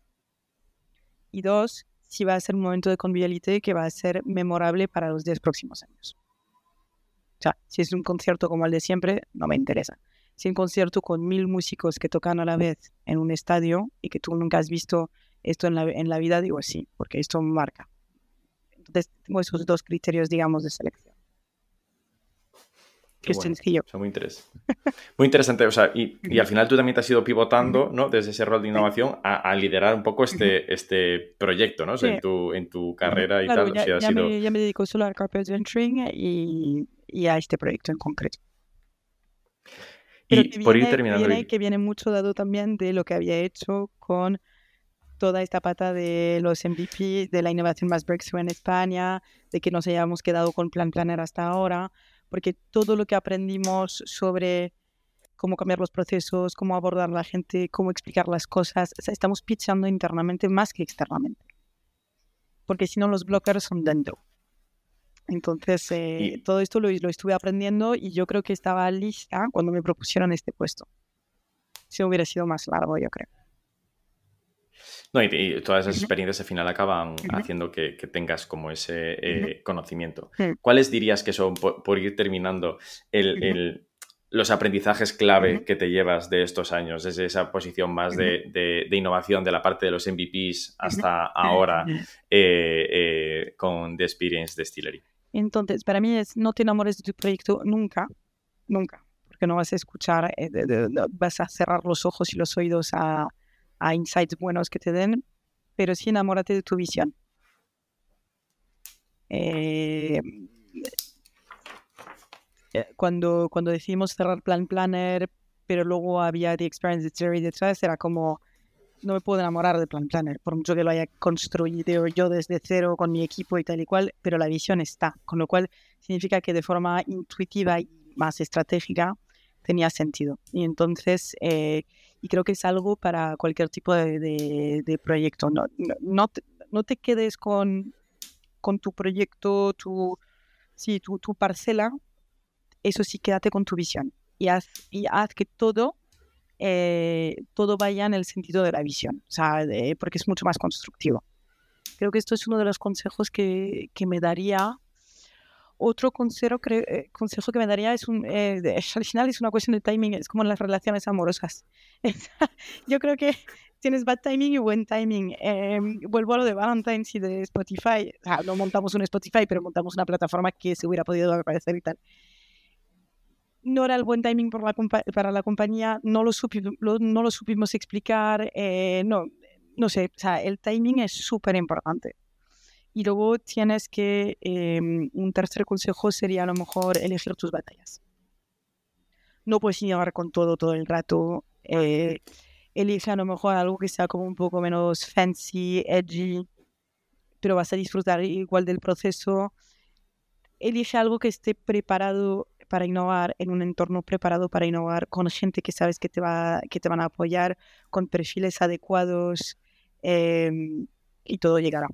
Y dos, si va a ser un momento de convivialidad que va a ser memorable para los 10 próximos años. O sea, si es un concierto como el de siempre, no me interesa. Si un concierto con mil músicos que tocan a la vez en un estadio y que tú nunca has visto esto en la, en la vida, digo sí, porque esto marca. Entonces, tengo esos dos criterios, digamos, de selección. Qué sencillo. muy, interesante. muy interesante. O sea, y, y, al final tú también te has ido pivotando, ¿no? Desde ese rol de innovación a, liderar un poco este, este proyecto, ¿no? en, tu, en tu carrera y tal. Ya, ya, me, ya, me, dedico solo al Carpet Venturing y, y, a este proyecto en concreto. Y por ir terminando. Viene, que viene mucho dado también de lo que había hecho con toda esta pata de los MVP, de la innovación más breakthrough en España, de que nos hayamos quedado con Plan Planner hasta ahora porque todo lo que aprendimos sobre cómo cambiar los procesos, cómo abordar a la gente, cómo explicar las cosas, estamos pitchando internamente más que externamente. Porque si no, los blockers son dentro. Entonces, eh, todo esto lo, lo, estuve aprendiendo y yo creo que estaba lista cuando me propusieron este puesto. Si hubiera sido más largo, yo creo. No, y, todas esas experiencias al final acaban haciendo que, tengas como ese eh, conocimiento. ¿Cuáles dirías que son, por, ir terminando, los aprendizajes clave que te llevas de estos años, desde esa posición más de, innovación de la parte de los MVPs hasta ahora eh, eh, con The Experience Distillery? Entonces, para mí es no te enamores de tu proyecto nunca, nunca, porque no vas a escuchar, vas a cerrar los ojos y los oídos a a insights buenos que te den, pero sí enamórate de tu visión. Eh, eh, cuando, cuando decidimos cerrar Plan Planner, pero luego había The Experience Theory detrás, era como, no me puedo enamorar de Plan Planner, por mucho que lo haya construido yo desde cero con mi equipo y tal y cual, pero la visión está, con lo cual significa que de forma intuitiva y más estratégica tenía sentido. Y entonces, eh, y creo que es algo para cualquier tipo de, proyecto. No, no, no, te, quedes con, con tu proyecto, tu, sí, tu, tu, parcela, eso sí, quédate con tu visión y haz, y haz que todo, eh, todo vaya en el sentido de la visión, o sea, porque es mucho más constructivo. Creo que esto es uno de los consejos que, que me daría otro consejo, eh, consejo que me daría es un, eh, al final es una cuestión de timing, es como en las relaciones amorosas. Yo creo que tienes bad timing y buen timing. Em, vuelvo a lo de Valentine's y de Spotify. O sea, no montamos un Spotify, pero montamos una plataforma que se hubiera podido aparecer y tal. No era el buen timing para la compañía, no lo, no lo supimos explicar, eh, no, no sé, el timing es súper importante. Y luego tienes que, em, un tercer consejo sería a lo mejor elegir tus batallas. No puedes llegar con todo todo el rato. Eh, elige a lo mejor algo que sea como un poco menos fancy, edgy, pero vas a disfrutar igual del proceso. Elige algo que esté preparado para innovar, en un entorno preparado para innovar, con gente que sabes que te, va, que te van a apoyar, con perfiles adecuados em, y todo llegará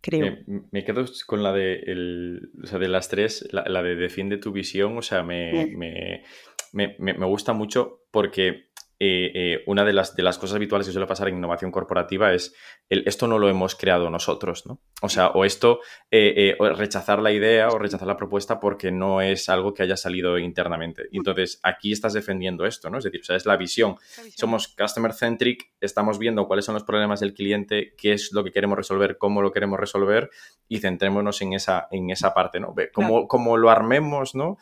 creo. Me, quedo con la de, el, o sea, de las tres, la, de defiende tu visión, o sea, me, me, me gusta mucho porque eh, eh, una de las, de las cosas habituales que suele pasar en innovación corporativa es el, esto no lo hemos creado nosotros, ¿no? O sea, o esto, eh, rechazar la idea o rechazar la propuesta porque no es algo que haya salido internamente. Entonces, aquí estás defendiendo esto, ¿no? Es decir, o sea, es la visión. Somos customer centric, estamos viendo cuáles son los problemas del cliente, qué es lo que queremos resolver, cómo lo queremos resolver y centrémonos en esa, en esa parte, ¿no? Como, como lo armemos, ¿no?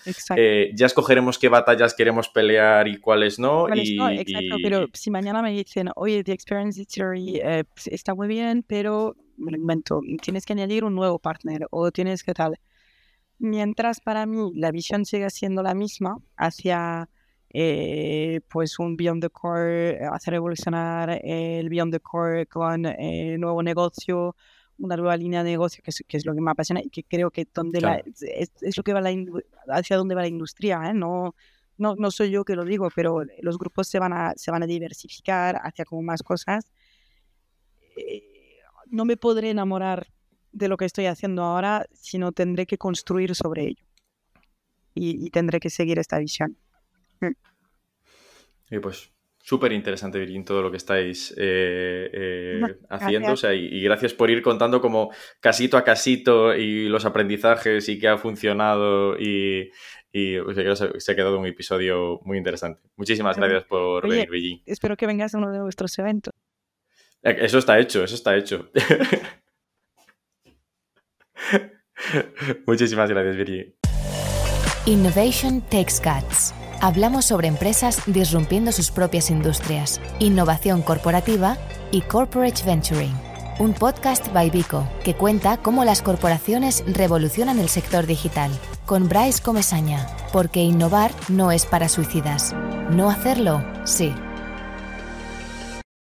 ya escogeremos qué batallas queremos pelear y cuáles no. y, Exacto, pero si mañana me dicen, oye, The Experience Theory eh, pues, está muy bien, pero me lo invento, tienes que añadir un nuevo partner o tienes que tal. Mientras para mí la visión sigue siendo la misma hacia eh, pues un Beyond the Core, hacer evolucionar el Beyond the Core con eh, nuevo negocio, una nueva línea de negocio, que es, que es, lo que me apasiona y que creo que donde la, es, es, lo que va la, hacia dónde va la industria, ¿eh? no no, no soy yo que lo digo, pero los grupos se van a, se van a diversificar hacia como más cosas. Eh, no me podré enamorar de lo que estoy haciendo ahora, sino tendré que construir sobre ello. Y, tendré que seguir esta visión. Y pues súper interesante, Virgin, todo lo que estáis eh, eh, haciendo. y, y, gracias por ir contando como casito a casito y los aprendizajes y qué ha funcionado y, y se ha quedado un episodio muy interesante. Muchísimas gracias por venir, Billy. Espero que vengas a uno de vuestros eventos. Eh, eso está hecho, eso está hecho. Muchísimas gracias, Virgi. Innovation Takes Guts. Hablamos sobre empresas disrumpiendo sus propias industrias, innovación corporativa y corporate venturing. Un podcast by Vico que cuenta cómo las corporaciones revolucionan el sector digital con Bryce Comesaña, porque innovar no es para suicidas. No hacerlo, sí.